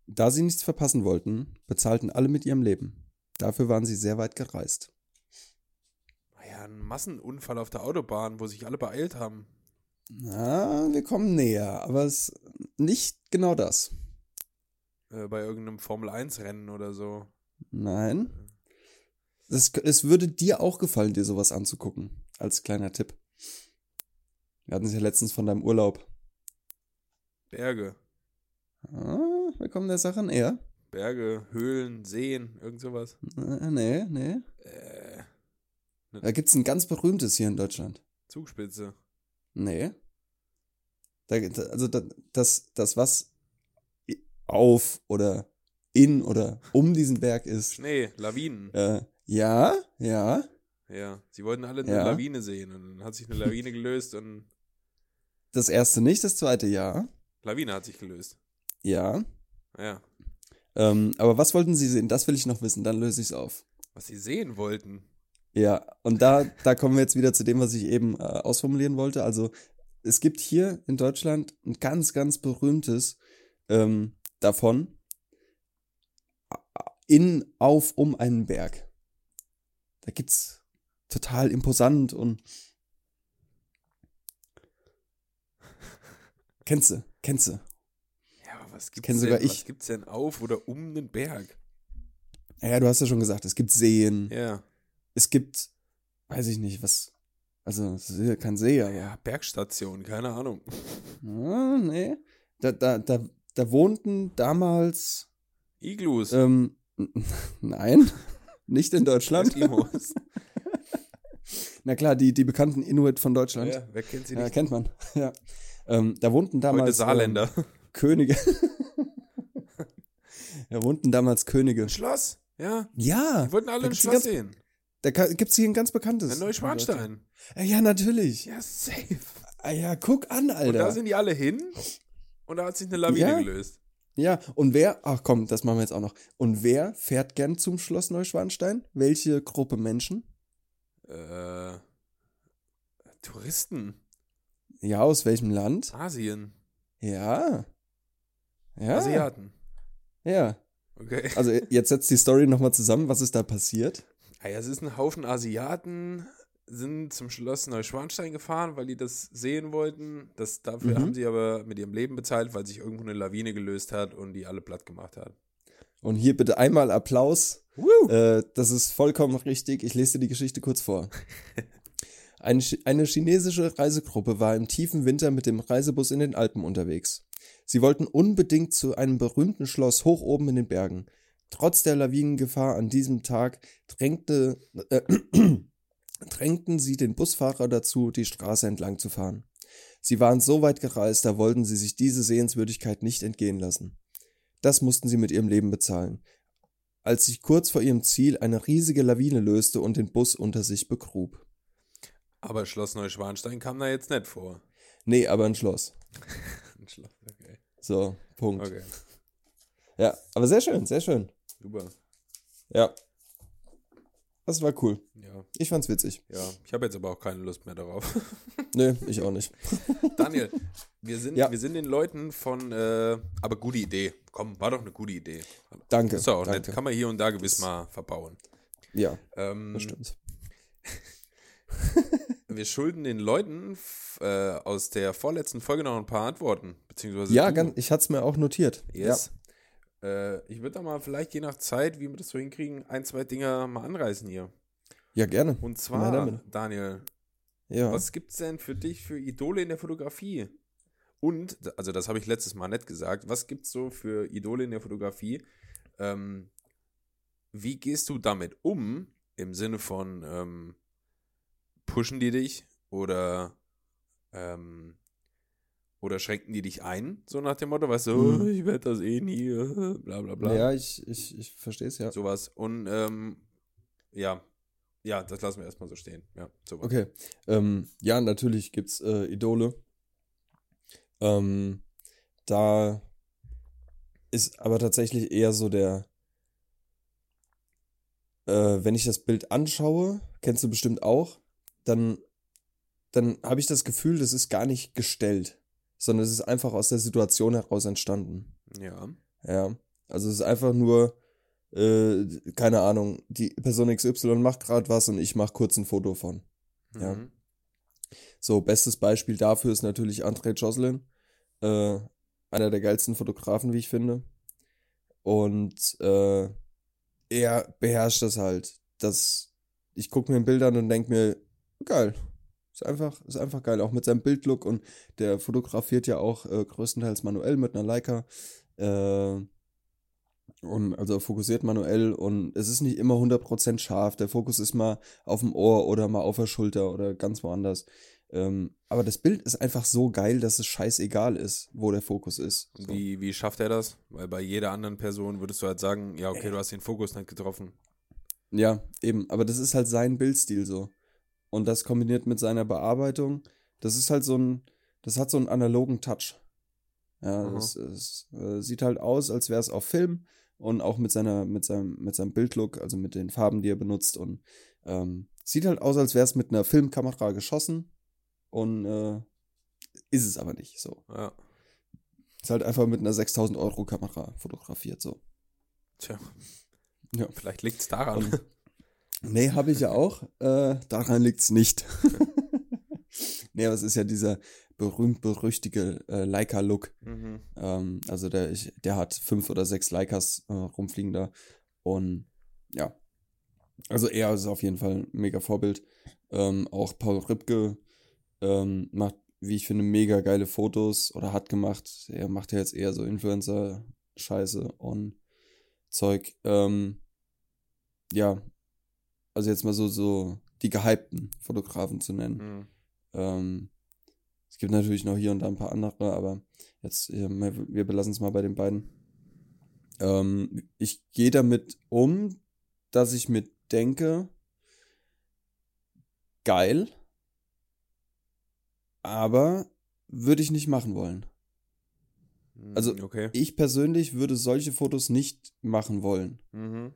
Da sie nichts verpassen wollten, bezahlten alle mit ihrem Leben. Dafür waren sie sehr weit gereist. Naja, ein Massenunfall auf der Autobahn, wo sich alle beeilt haben. Na, wir kommen näher, aber es ist nicht genau das. Äh, bei irgendeinem Formel-1-Rennen oder so. Nein. Es, es würde dir auch gefallen, dir sowas anzugucken. Als kleiner Tipp. Wir hatten es ja letztens von deinem Urlaub. Berge. Ah, wir kommen der Sache näher. Berge, Höhlen, Seen, irgend sowas. Äh, nee, nee. Äh, Da gibt's ein ganz berühmtes hier in Deutschland. Zugspitze. Nee. Da, also da, das, das, was auf oder in oder um diesen Berg ist. Schnee, Lawinen. Äh, ja, ja. Ja, sie wollten alle eine Ja. Lawine sehen und dann hat sich eine Lawine gelöst und Das erste nicht, das zweite ja. Lawine hat sich gelöst. Ja. Ja. Ähm, aber was wollten Sie sehen? Das will ich noch wissen, dann löse ich es auf. Was sie sehen wollten. Ja, und da, da kommen wir jetzt wieder zu dem, was ich eben äh, ausformulieren wollte. Also es gibt hier in Deutschland ein ganz, ganz berühmtes ähm, davon in, auf, um einen Berg. Da gibt's total imposant und kennst du, kennst du. Ja, aber was gibt's Kenn denn, sogar ich. was gibt's denn auf oder um den Berg? Ja, du hast ja schon gesagt, es gibt Seen, Ja. Es gibt, weiß ich nicht, was, also ja kein See, aber Ja, Bergstation, keine Ahnung. Ah, nee. Da, da, da, da wohnten damals, Iglus. ähm, nein, nicht in Deutschland. Na klar, die, die bekannten Inuit von Deutschland. Ja, ja, wer kennt sie nicht? kennt man. Ja. Ähm, da wohnten Heute damals Saarländer. Ähm, Könige. da wohnten damals Könige. Ein Schloss. Ja. Ja, Die wollten alle ein Schloss sehen. Da ka- gibt's hier ein ganz bekanntes. Ein Neuschwanstein. Ja, natürlich. Ja, safe. Ah, ja, guck an, Und da Alter. sind die alle hin und da hat sich eine Lawine Ja. gelöst. Ja, und wer, ach komm, das machen wir jetzt auch noch. Und wer fährt gern zum Schloss Neuschwanstein? Welche Gruppe Menschen? Äh, Touristen. Ja, aus welchem Land? Asien. Ja. Ja. Asiaten. Ja. Okay. Also jetzt setzt die Story nochmal zusammen. Was ist da passiert? Ah ja, es ist ein Haufen Asiaten, sind zum Schloss Neuschwanstein gefahren, weil die das sehen wollten. Das, dafür Mhm. haben sie aber mit ihrem Leben bezahlt, weil sich irgendwo eine Lawine gelöst hat und die alle platt gemacht hat. Und hier bitte einmal Applaus. Äh, das ist vollkommen richtig. Ich lese dir die Geschichte kurz vor. Eine, eine chinesische Reisegruppe war im tiefen Winter mit dem Reisebus in den Alpen unterwegs. Sie wollten unbedingt zu einem berühmten Schloss hoch oben in den Bergen. Trotz der Lawinengefahr an diesem Tag drängte, äh, drängten sie den Busfahrer dazu, die Straße entlang zu fahren. Sie waren so weit gereist, da wollten sie sich diese Sehenswürdigkeit nicht entgehen lassen. Das mussten sie mit ihrem Leben bezahlen als sich kurz vor ihrem Ziel eine riesige Lawine löste und den Bus unter sich begrub. Aber Schloss Neuschwanstein kam da jetzt nicht vor. Nee, aber ein Schloss. Ein Schloss, okay. So, Punkt. Okay, Ja, aber sehr schön, sehr schön. Super. Ja. Das war cool. Ja, Ich fand's witzig. ja. Ich habe jetzt aber auch keine Lust mehr darauf. Nee, ich auch nicht. Daniel, wir sind, Ja. wir sind den Leuten von, äh, aber gute Idee. Komm, war doch eine gute Idee. Danke. Ist auch danke. nett. Kann man hier und da gewiss mal verbauen. Ja, Ähm, das stimmt. wir schulden den Leuten äh, aus der vorletzten Folge noch ein paar Antworten. Beziehungsweise Ja, ganz, ich hatte es mir auch notiert. Yes. Äh, ich würde da mal vielleicht je nach Zeit, wie wir das so hinkriegen, ein, zwei Dinger mal anreißen hier. Ja, gerne. Und zwar. Daniel, Ja. was gibt's denn für dich für Idole in der Fotografie? Und, also das habe ich letztes Mal nicht gesagt, was gibt's so für Idole in der Fotografie? Ähm, wie gehst du damit um? Im Sinne von, ähm, pushen die dich oder, ähm, oder schränken die dich ein? So nach dem Motto, weißt du, Mhm. ich werde das eh nie, bla bla bla. Ja, ich, ich, ich verstehe es ja. Sowas. Und, ähm, ja, ja, das lassen wir erstmal so stehen. Ja, sowas. Okay. Ähm, ja, natürlich gibt's äh, Idole. Ähm, da ist aber tatsächlich eher so der, äh, wenn ich das Bild anschaue, kennst du bestimmt auch, dann, dann habe ich das Gefühl, das ist gar nicht gestellt. Sondern es ist einfach aus der Situation heraus entstanden. Ja. Ja. Also es ist einfach nur, äh, keine Ahnung, die Person XY macht gerade was und ich mache kurz ein Foto von. Ja. Mhm. So, bestes Beispiel dafür ist natürlich André Jocelyn. Äh, einer der geilsten Fotografen, wie ich finde. Und äh, er beherrscht das halt. Das, ich gucke mir ein Bild an und denke mir, geil. Ist einfach, ist einfach geil. Auch mit seinem Bildlook und der fotografiert ja auch äh, größtenteils manuell mit einer Leica. Äh, und also fokussiert manuell und es ist nicht immer 100% scharf. Der Fokus ist mal auf dem Ohr oder mal auf der Schulter oder ganz woanders. Ähm, aber das Bild ist einfach so geil, dass es scheißegal ist, wo der Fokus ist. So. Wie, wie schafft er das? Weil bei jeder anderen Person würdest du halt sagen, ja, okay, du hast den Fokus nicht getroffen. Ja, eben. Aber das ist halt sein Bildstil so. Und das kombiniert mit seiner Bearbeitung, das ist halt so ein, das hat so einen analogen Touch. Ja, Aha. das, es äh, sieht halt aus, als wäre es auf Film und auch mit seiner, mit seinem, mit seinem Bildlook, also mit den Farben, die er benutzt und ähm, sieht halt aus, als wäre es mit einer Filmkamera geschossen und äh, ist es aber nicht so. Ja. Ist halt einfach mit einer 6000 Euro Kamera fotografiert so. Tja. Ja. Vielleicht liegt es daran. Und, nee, habe ich ja auch. Äh, daran liegt's nicht. nee, aber es ist ja dieser berühmt-berüchtige äh, Leica-Look. mhm. Ähm, also der, ich, der hat fünf oder sechs Leicas äh, rumfliegen da. Und ja. Also er ist auf jeden Fall ein mega Vorbild. Ähm, auch Paul Ripke ähm, macht, wie ich finde, mega geile Fotos oder hat gemacht. Er macht ja jetzt eher so Influencer-Scheiße und Zeug. Ähm, ja, also jetzt mal so, so die gehypten Fotografen zu nennen. Mhm. Ähm, es gibt natürlich noch hier und da ein paar andere, aber jetzt, wir belassen es mal bei den beiden. Ähm, ich gehe damit um, dass ich mir denke, geil, aber würde ich nicht machen wollen. Also, okay. Ich persönlich würde solche Fotos nicht machen wollen, Mhm.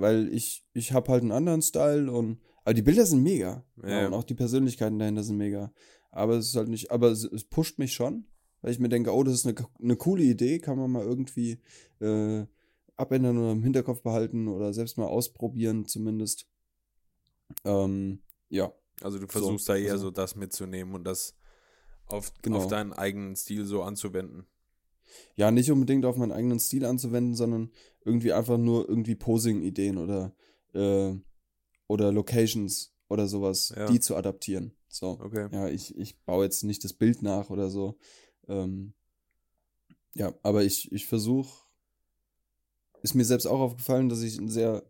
Weil ich, ich habe halt einen anderen Style und, aber die Bilder sind mega. Ja, Ja, und auch die Persönlichkeiten dahinter sind mega. Aber es ist halt nicht, aber es, es pusht mich schon, weil ich mir denke, oh, das ist eine, eine coole Idee, kann man mal irgendwie äh, abändern oder im Hinterkopf behalten oder selbst mal ausprobieren zumindest. Ähm, ja, Also du versuchst da eher also- so das mitzunehmen und das auf, Genau. auf deinen eigenen Stil so anzuwenden. Ja, nicht unbedingt auf meinen eigenen Stil anzuwenden, sondern irgendwie einfach nur irgendwie Posing-Ideen oder äh, oder Locations oder sowas, Ja. die zu adaptieren. So. Okay. Ja, ich, ich baue jetzt nicht das Bild nach oder so. Ähm, ja, aber ich, ich versuche, ist mir selbst auch aufgefallen, dass ich sehr,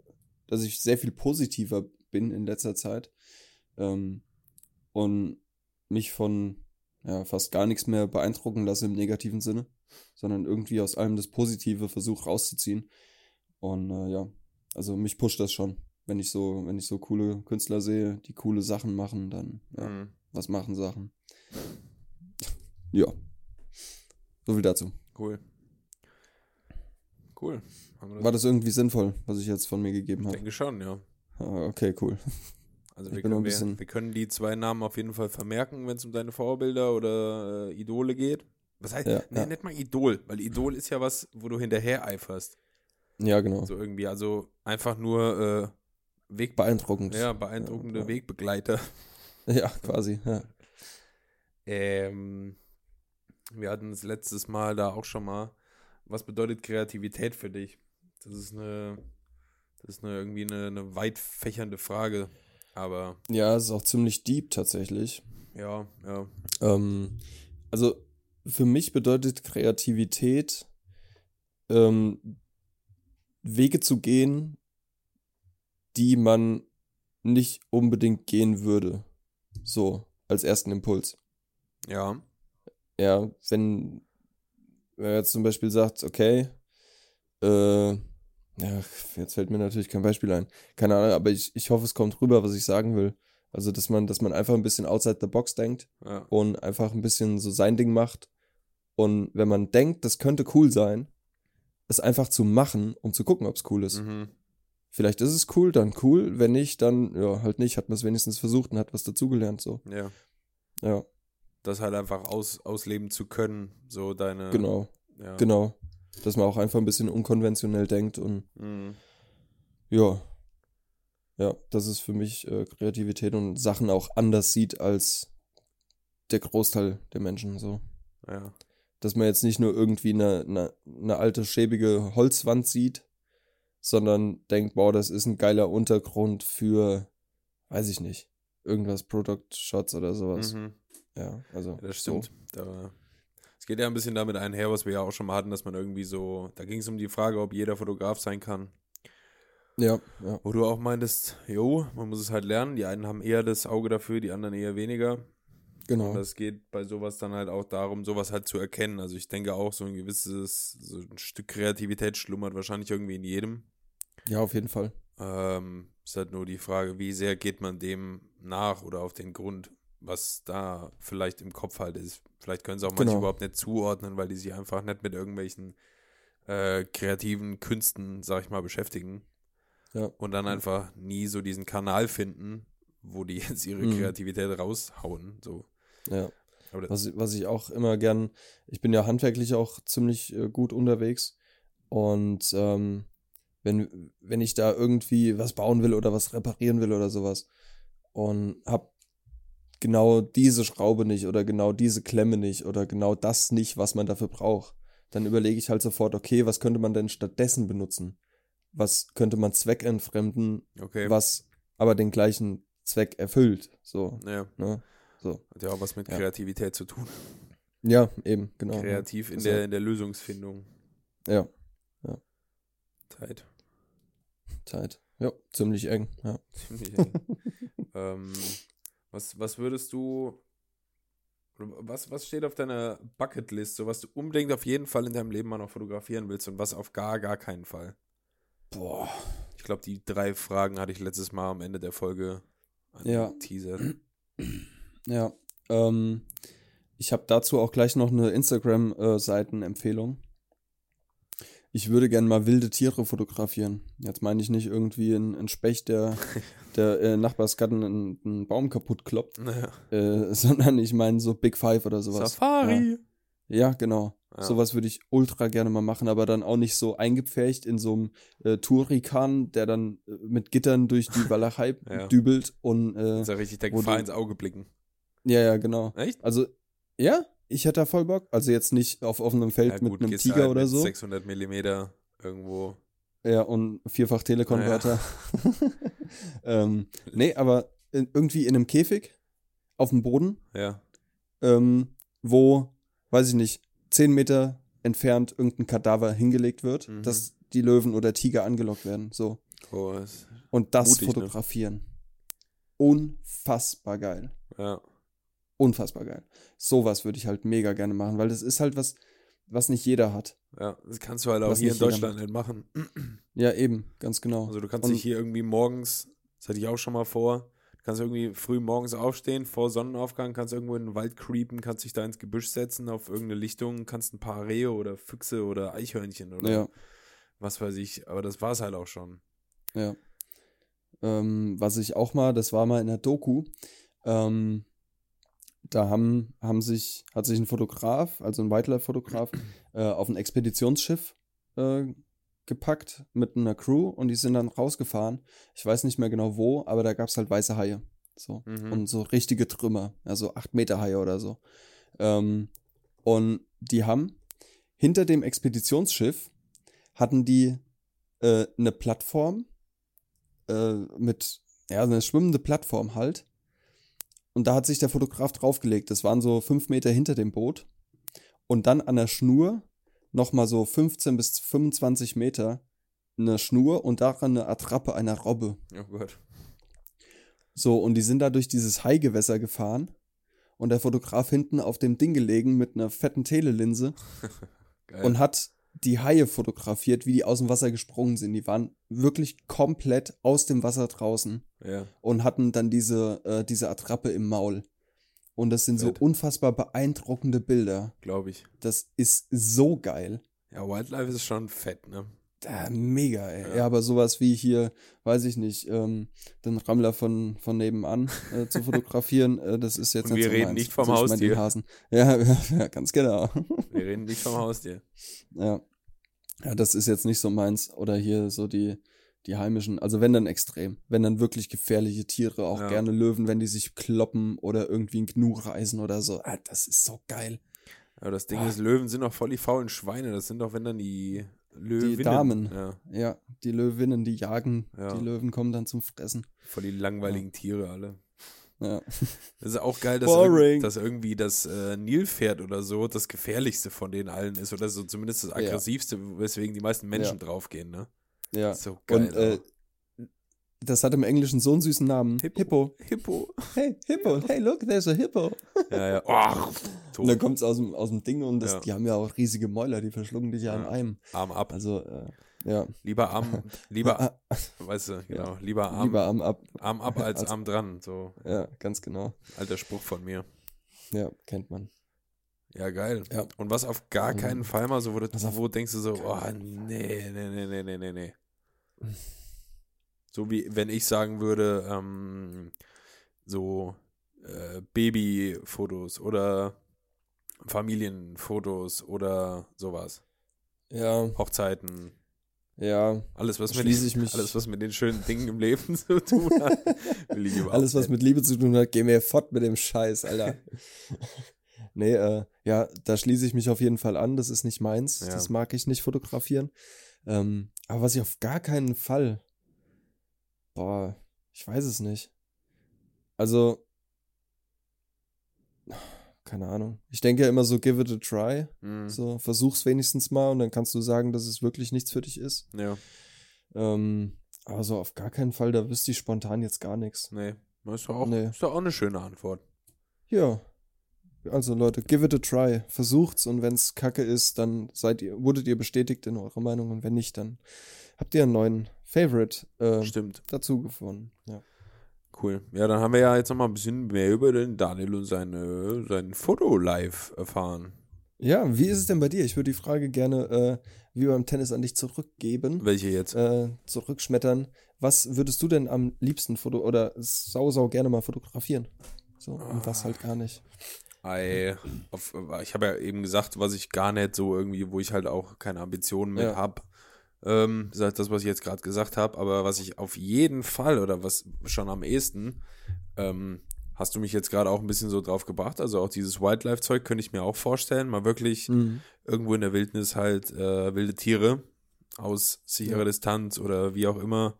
dass ich sehr viel positiver bin in letzter Zeit. Ähm, und mich von ja, fast gar nichts mehr beeindrucken lasse im negativen Sinne, sondern irgendwie aus allem das Positive versuche rauszuziehen. Und äh, ja, also mich pusht das schon. Wenn ich so, wenn ich so coole Künstler sehe, die coole Sachen machen, dann ja, Mhm. was machen Sachen. Ja. So viel dazu. Cool. Cool. Das? War das irgendwie sinnvoll, was ich jetzt von mir gegeben ich habe? denke schon, ja. Ah, Okay, cool. Also Ich wir können, wir, wir können die zwei Namen auf jeden Fall vermerken, wenn es um deine Vorbilder oder äh, Idole geht. Was heißt, Ja, nee, ja. nicht mal Idol, weil Idol ist ja was, wo du hinterher eiferst. Ja, genau. So irgendwie, also einfach nur äh, Weg, Beeindruckend. ja, beeindruckende Ja. Wegbegleiter. Ja, quasi. Ja. Ähm, wir hatten das letztes Mal da auch schon mal. Was bedeutet Kreativität für dich? Das ist eine, das ist eine, irgendwie eine, eine weit fächernde Frage. Aber ja, es ist auch ziemlich deep tatsächlich. ja, ja. Ähm, also für mich bedeutet Kreativität, ähm, Wege zu gehen, die man nicht unbedingt gehen würde. So, als ersten Impuls. Ja. Ja, wenn, wenn er jetzt zum Beispiel sagt, okay, äh, ja, jetzt fällt mir natürlich kein Beispiel ein. Keine Ahnung, aber ich, ich hoffe, es kommt rüber, was ich sagen will. Also, dass man, dass man einfach ein bisschen outside the box denkt ja. und einfach ein bisschen so sein Ding macht. Und wenn man denkt, das könnte cool sein, es einfach zu machen, um zu gucken, ob es cool ist. Mhm. Vielleicht ist es cool, dann cool. Wenn nicht, dann ja, halt nicht. Hat man es wenigstens versucht und hat was dazugelernt. So. Ja. Ja. das halt einfach aus, ausleben zu können, so deine. Genau, Ja. genau. Dass man auch einfach ein bisschen unkonventionell denkt und Mhm. ja. Ja, das ist für mich äh, Kreativität und Sachen auch anders sieht als der Großteil der Menschen so. Ja. Dass man jetzt nicht nur irgendwie eine, eine, eine alte, schäbige Holzwand sieht, sondern denkt, boah, das ist ein geiler Untergrund für, weiß ich nicht, irgendwas, Product Shots oder sowas. Mhm. Ja, also. Ja, das stimmt. Da, es geht ja ein bisschen damit einher, was wir ja auch schon mal hatten, dass man irgendwie so, da ging es um die Frage, ob jeder Fotograf sein kann. So. Ja, ja. Wo du auch meintest, jo, man muss es halt lernen. Die einen haben eher das Auge dafür, die anderen eher weniger. Genau. Und es geht bei sowas dann halt auch darum, sowas halt zu erkennen. Also ich denke auch, so ein gewisses, so ein Stück Kreativität schlummert wahrscheinlich irgendwie in jedem. Ja, auf jeden Fall. Ähm, ist halt nur die Frage, wie sehr geht man dem nach oder auf den Grund, was da vielleicht im Kopf halt ist. Vielleicht können sie auch manche Genau. überhaupt nicht zuordnen, weil die sich einfach nicht mit irgendwelchen äh, kreativen Künsten, sag ich mal, beschäftigen. Ja. Und dann einfach nie so diesen Kanal finden, wo die jetzt ihre Mhm. Kreativität raushauen. So. Ja. Was, was ich auch immer gern, ich bin ja handwerklich auch ziemlich äh, gut unterwegs und ähm, wenn, wenn ich da irgendwie was bauen will oder was reparieren will oder sowas und hab genau diese Schraube nicht oder genau diese Klemme nicht oder genau das nicht, was man dafür braucht, dann überlege ich halt sofort, okay, was könnte man denn stattdessen benutzen? Was könnte man zweckentfremden, okay. was aber den gleichen Zweck erfüllt? So, Ja, ne? So. hat ja auch was mit Ja. Kreativität zu tun. Ja, eben, genau. Kreativ in Also- der, in der Lösungsfindung. Ja, Zeit. Zeit. Ja, ziemlich eng. Ja. Ziemlich eng. ähm, was, was würdest du, was, was steht auf deiner Bucketlist, so was du unbedingt auf jeden Fall in deinem Leben mal noch fotografieren willst und was auf gar, gar keinen Fall? Boah. Ich glaube, die drei Fragen hatte ich letztes Mal am Ende der Folge Ja. angeteasert. Ja. Ähm, ich habe dazu auch gleich noch eine Instagram-Seiten-Empfehlung. Ich würde gerne mal wilde Tiere fotografieren. Jetzt meine ich nicht irgendwie einen, Specht, der der äh, Nachbarsgarten einen, einen Baum kaputt kloppt, Naja. äh, sondern ich meine so Big Five oder sowas. Safari. Ja, ja genau. Ja. Sowas würde ich ultra gerne mal machen, aber dann auch nicht so eingepfercht in so einem äh, Tourikan, der dann äh, mit Gittern durch die Walachei Ja. dübelt und äh, ja richtig der Gefahr ins Auge blicken. Ja, ja, genau. Echt? Also, ja, ich hätte da voll Bock. Also jetzt nicht auf offenem Feld Ja, mit gut, einem gehst Tiger halt oder mit so. 600 Millimeter irgendwo. Ja, und vierfach Telekonverter. ähm, nee, aber in, irgendwie in einem Käfig auf dem Boden, Ja. ähm, wo, weiß ich nicht, zehn Meter entfernt irgendein Kadaver hingelegt wird, Mhm. dass die Löwen oder Tiger angelockt werden. So. Das, Und das Mutig, ne? fotografieren. Unfassbar geil. ja. Unfassbar geil. Sowas würde ich halt mega gerne machen, weil das ist halt was, was nicht jeder hat. Ja, das kannst du halt auch hier in Deutschland nicht machen. Ja, eben, ganz genau. Also du kannst Und- dich hier irgendwie morgens, das hatte ich auch schon mal vor, du kannst irgendwie früh morgens aufstehen, vor Sonnenaufgang, kannst irgendwo in den Wald creepen, kannst dich da ins Gebüsch setzen, auf irgendeine Lichtung, kannst ein paar Rehe oder Füchse oder Eichhörnchen oder Ja, was weiß ich, aber das war es halt auch schon. ja. Ähm, was ich auch mal, das war mal in der Doku, ähm, da haben, haben sich, hat sich ein Fotograf, also ein Wildlife-Fotograf, äh, auf ein Expeditionsschiff äh, gepackt mit einer Crew und die sind dann rausgefahren. Ich weiß nicht mehr genau wo, aber da gab es halt weiße Haie. So. Mhm. Und so richtige Trümmer, also 8 Meter Haie oder so. Ähm, und die haben hinter dem Expeditionsschiff hatten die äh, eine Plattform äh, mit, ja, eine schwimmende Plattform halt. Und da hat sich der Fotograf draufgelegt. Das waren so fünf Meter hinter dem Boot. Und dann an der Schnur nochmal so 15 bis 25 Meter eine Schnur und daran eine Attrappe einer Robbe. Oh Gott. So, und die sind da durch dieses Haigewässer gefahren. Und der Fotograf hinten auf dem Ding gelegen mit einer fetten Telelinse und hat die Haie fotografiert, wie die aus dem Wasser gesprungen sind. Die waren wirklich komplett aus dem Wasser draußen ja. und hatten dann diese, äh, diese Attrappe im Maul. Und das sind so unfassbar beeindruckende Bilder. glaube ich. Das ist so geil. Ja, Wildlife ist schon fett, ne? Ja, mega, ey. Ja. ja. aber sowas wie hier, weiß ich nicht, ähm, den Rammler von, von nebenan äh, zu fotografieren, äh, das ist jetzt Und wir reden meins. nicht vom Haustier. Hasen. Ja, ja, ja, ganz genau. Wir reden nicht vom Haustier. Ja. Ja, das ist jetzt nicht so meins. Oder hier so die, die heimischen, also wenn dann extrem, wenn dann wirklich gefährliche Tiere, auch ja. gerne Löwen, wenn die sich kloppen oder irgendwie ein Gnu reißen oder so. Ah, das ist so geil. Ja, das Ding ah. ist, Löwen sind doch voll die faulen Schweine. Das sind doch, wenn dann die Löwinnen. Die Damen. Ja. ja, die Löwinnen, die jagen. Ja. Die Löwen kommen dann zum Fressen. Voll die langweiligen ja. Tiere alle. Ja. Das ist auch geil, dass, irg dass irgendwie das äh, Nilpferd oder so das gefährlichste von denen allen ist oder so zumindest das aggressivste, weswegen die meisten Menschen draufgehen, ne? Ja. So geil. Und äh, das hat im Englischen so einen süßen Namen. Hippo. Hippo. Hey, Hippo. Hey, look, there's a Hippo. Ja, ja. Ach, und dann kommt es aus dem, aus dem Ding und das, ja. die haben ja auch riesige Mäuler, die verschlucken dich ja, ja. in einem. Arm ab. Also, äh, ja. Lieber Arm, lieber, weißt du, genau, ja. lieber Arm, lieber Arm ab. Arm ab als, als Arm dran, so. Ja, ganz genau. Alter Spruch von mir. Ja, kennt man. Ja, geil. Ja. Und was auf gar keinen Fall mal so, wo, du, wo denkst du so, oh, nee, nee, nee, nee, nee, nee, nee. So wie wenn ich sagen würde, ähm, so äh, Babyfotos oder Familienfotos oder sowas. Ja. Hochzeiten. Ja. Alles, was mit, ich mich. alles, was mit den schönen Dingen im Leben zu tun hat, will ich überhaupt Alles, was mit Liebe zu tun hat, geh mir fort mit dem Scheiß, Alter. nee, äh, ja, da schließe ich mich auf jeden Fall an. Das ist nicht meins. Ja. Das mag ich nicht fotografieren. Ähm, aber was ich auf gar keinen Fall Boah, ich weiß es nicht. Also, keine Ahnung. Ich denke ja immer so, give it a try. Mhm. So, versuch's wenigstens mal und dann kannst du sagen, dass es wirklich nichts für dich ist. Ja. Ähm, aber so auf gar keinen Fall, da wüsste ich spontan jetzt gar nichts. Nee, das ist doch auch, nee. ist doch auch eine schöne Antwort. Ja. Also Leute, give it a try. Versucht's und wenn's kacke ist, dann seid ihr, wurdet ihr bestätigt in eurer Meinung und wenn nicht, dann habt ihr einen neuen Favorite äh, Stimmt. dazu gefunden. Ja. Cool. Ja, dann haben wir ja jetzt noch mal ein bisschen mehr über den Daniel und seine, sein Foto-Live erfahren. Ja, wie ist es denn bei dir? Ich würde die Frage gerne äh, wie beim Tennis an dich zurückgeben. Welche jetzt? Äh, zurückschmettern. Was würdest du denn am liebsten foto oder sau, sau gerne mal fotografieren? So, und was halt gar nicht. I, auf, ich habe ja eben gesagt, was ich gar nicht so irgendwie, wo ich halt auch keine Ambitionen mit ja. habe. Ähm, das ist das, was ich jetzt gerade gesagt habe, aber was ich auf jeden Fall oder was schon am ehesten, ähm, hast du mich jetzt gerade auch ein bisschen so drauf gebracht. Also auch dieses Wildlife-Zeug könnte ich mir auch vorstellen. Mal wirklich mhm. irgendwo in der Wildnis halt äh, wilde Tiere aus sicherer ja. Distanz oder wie auch immer.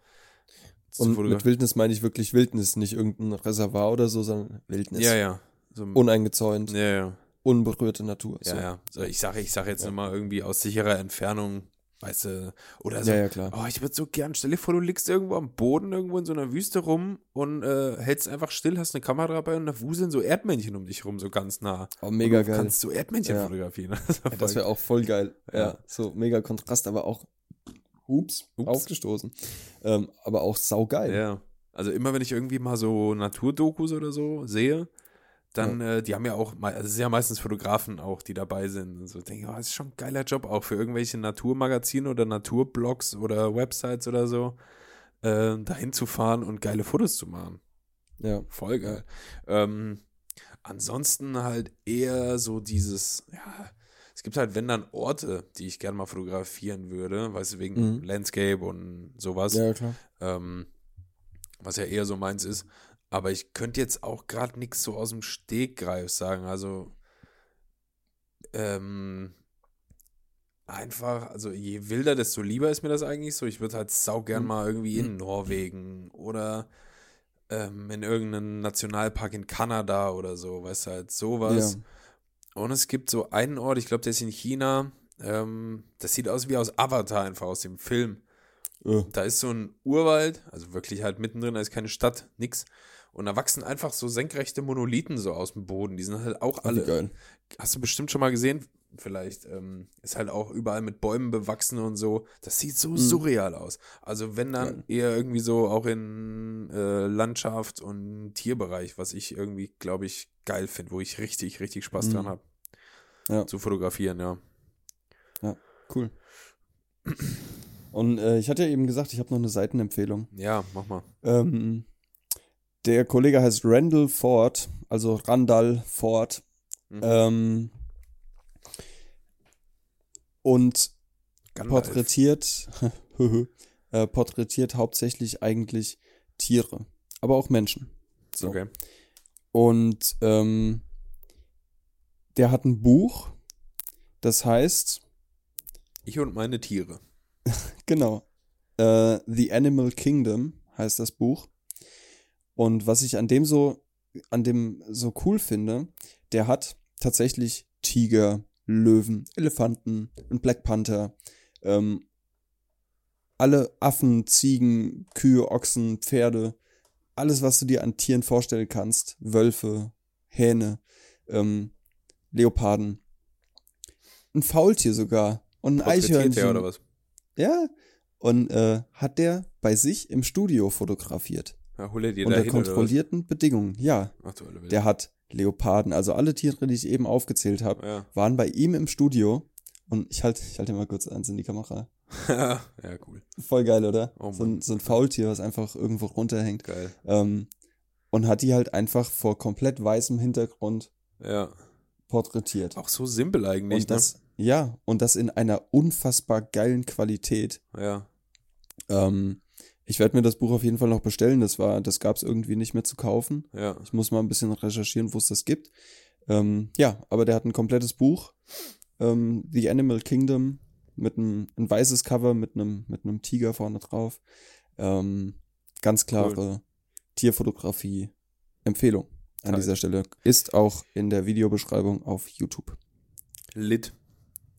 Und mit Wildnis meine ich wirklich Wildnis, nicht irgendein Reservoir oder so, sondern Wildnis. Ja, ja. So, Uneingezäunt. Ja, ja. Unberührte Natur. Ja, so. ja. So, ich sage ich sag jetzt ja. mal irgendwie aus sicherer Entfernung Weißt du, oder so. Ja, ja, klar. Oh, ich würde so gern, stell dir vor, du liegst irgendwo am Boden, irgendwo in so einer Wüste rum und äh, hältst einfach still, hast eine Kamera dabei und da wuseln so Erdmännchen um dich rum, so ganz nah. Oh, mega und du geil. kannst du Erdmännchen ja. fotografieren. Das, wäre auch voll geil. Ja. ja. so mega Kontrast, aber auch, ups, ups. aufgestoßen. Ähm, aber auch saugeil. Ja. Also immer, wenn ich irgendwie mal so Naturdokus oder so sehe, dann, ja. äh, die haben ja auch, also es sind ja meistens Fotografen auch, die dabei sind. Und so denke ich, oh, das ist schon ein geiler Job auch für irgendwelche Naturmagazine oder Naturblogs oder Websites oder so, äh, dahin zu fahren und geile Fotos zu machen. Ja. Voll geil. Ähm, ansonsten halt eher so dieses, ja, es gibt halt, wenn dann Orte, die ich gerne mal fotografieren würde, weißt du, wegen mhm. Landscape und sowas. Ja, klar. Ähm, was ja eher so meins ist. Aber ich könnte jetzt auch gerade nichts so aus dem Stegreif sagen. Also, ähm, einfach, also je wilder, desto lieber ist mir das eigentlich so. Ich würde halt sau gern mhm. mal irgendwie in Norwegen oder ähm, in irgendeinem Nationalpark in Kanada oder so, weißt du, halt sowas. Ja. Und es gibt so einen Ort, ich glaube, der ist in China. Ähm, das sieht aus wie aus Avatar, einfach aus dem Film. Ja. Da ist so ein Urwald, also wirklich halt mittendrin, da ist keine Stadt, nix. Und da wachsen einfach so senkrechte Monolithen so aus dem Boden. Die sind halt auch alle. Geil. Hast du bestimmt schon mal gesehen? Vielleicht ähm, ist halt auch überall mit Bäumen bewachsen und so. Das sieht so mhm. surreal aus. Also wenn dann ja. eher irgendwie so auch in äh, Landschaft und Tierbereich, was ich irgendwie, glaube ich, geil finde, wo ich richtig, richtig Spaß mhm. dran habe. Ja. Zu fotografieren, ja. Ja, cool. Und äh, ich hatte ja eben gesagt, ich habe noch eine Seitenempfehlung. Ja, mach mal. Ähm, der Kollege heißt Randall Ford, also Randall Ford. Mhm. Ähm, und Gandalf. porträtiert, äh, porträtiert hauptsächlich eigentlich Tiere, aber auch Menschen. So. Okay. Und ähm, der hat ein Buch, das heißt, Ich und meine Tiere. genau, äh, The Animal Kingdom heißt das Buch. Und was ich an dem so, an dem so cool finde, der hat tatsächlich Tiger, Löwen, Elefanten, einen Black Panther, ähm, alle Affen, Ziegen, Kühe, Ochsen, Pferde, alles, was du dir an Tieren vorstellen kannst, Wölfe, Hähne, ähm, Leoparden, ein Faultier sogar und ein Eichhörnchen. der oder was? Ja, und äh, hat der bei sich im Studio fotografiert. Ja, hol dir unter hin oder was? kontrollierten Bedingungen. Ja, Ach du der hat Leoparden, also alle Tiere, die ich eben aufgezählt habe, Ja. waren bei ihm im Studio. Und ich halte ich halt mal kurz eins in die Kamera. ja, cool. Voll geil, oder? Oh so, ein, so ein Faultier, was einfach irgendwo runterhängt. Geil. Ähm, und hat die halt einfach vor komplett weißem Hintergrund Ja. porträtiert. Auch so simpel eigentlich, und das, ja, und das in einer unfassbar geilen Qualität. ne? Ja. Ähm, ich werde mir das Buch auf jeden Fall noch bestellen. Das war, das gab es irgendwie nicht mehr zu kaufen. Ja. Ich muss mal ein bisschen recherchieren, wo es das gibt. Ähm, ja, aber der hat ein komplettes Buch, ähm, The Animal Kingdom, mit einem ein weißes Cover mit einem mit einem Tiger vorne drauf. Ähm, ganz klare Tierfotografie Empfehlung an Geil. dieser Stelle ist auch in der Videobeschreibung auf YouTube. Lit.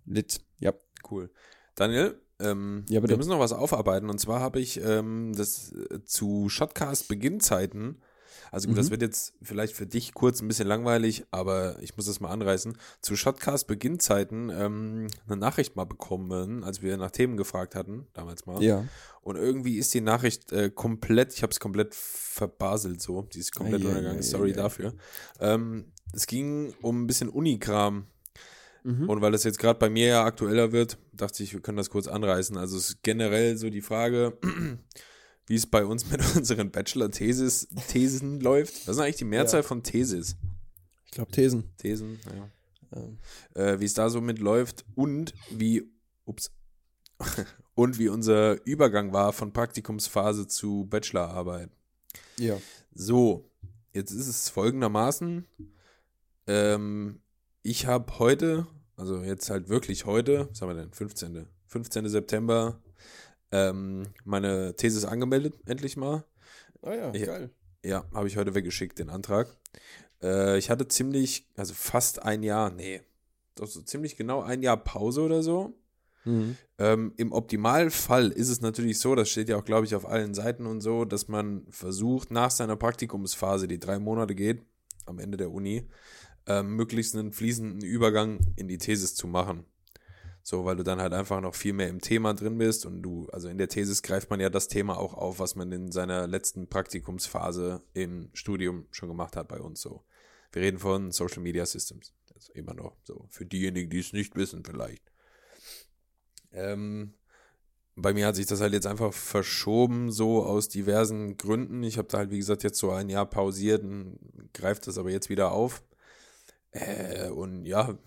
Lit, ja. Cool. Daniel, ähm, Ja, bitte. wir müssen noch was aufarbeiten. Und zwar habe ich ähm, das äh, zu Shotcast Beginnzeiten. Also gut, Mhm. das wird jetzt vielleicht für dich kurz ein bisschen langweilig, aber ich muss das mal anreißen. Zu Shotcast Beginnzeiten ähm, eine Nachricht mal bekommen, als wir nach Themen gefragt hatten, damals mal. Ja. Und irgendwie ist die Nachricht äh, komplett, ich habe es komplett verbaselt so, die ist komplett Ei, ei, untergegangen, ei, sorry ei. dafür. Ähm, es ging um ein bisschen Unikram. Mhm. Und weil das jetzt gerade bei mir ja aktueller wird, dachte ich, wir können das kurz anreißen. Also es ist generell so die Frage, wie es bei uns mit unseren Bachelor-Thesis Thesen läuft. Was ist eigentlich die Mehrzahl von Thesis? Ich glaube Thesen. Thesen, ja. Ähm, Äh, wie es da so mit läuft und wie, ups, und wie unser Übergang war von Praktikumsphase zu Bachelorarbeit. ja. So, jetzt ist es folgendermaßen. Ähm, ich habe heute, also jetzt halt wirklich heute, was haben wir denn, 15. 15. September, ähm, meine Thesis angemeldet, endlich mal. Ah ja, Ja. geil. Ja, habe ich heute weggeschickt, den Antrag. Äh, ich hatte ziemlich, also fast ein Jahr, nee, doch so ziemlich genau ein Jahr Pause oder so. Mhm. Ähm, Im Optimalfall ist es natürlich so, das steht ja auch, glaube ich, auf allen Seiten und so, dass man versucht, nach seiner Praktikumsphase, die drei Monate geht, am Ende der Uni, ähm, möglichst einen fließenden Übergang in die Thesis zu machen. So, weil du dann halt einfach noch viel mehr im Thema drin bist und du, also in der Thesis greift man ja das Thema auch auf, was man in seiner letzten Praktikumsphase im Studium schon gemacht hat bei uns so. Wir reden von Social Media Systems. Also immer noch so. Für diejenigen, die es nicht wissen, vielleicht. Ähm, bei mir hat sich das halt jetzt einfach verschoben, so aus diversen Gründen. Ich habe da halt, wie gesagt, jetzt so ein Jahr pausiert und greift das aber jetzt wieder auf. Äh, und ja,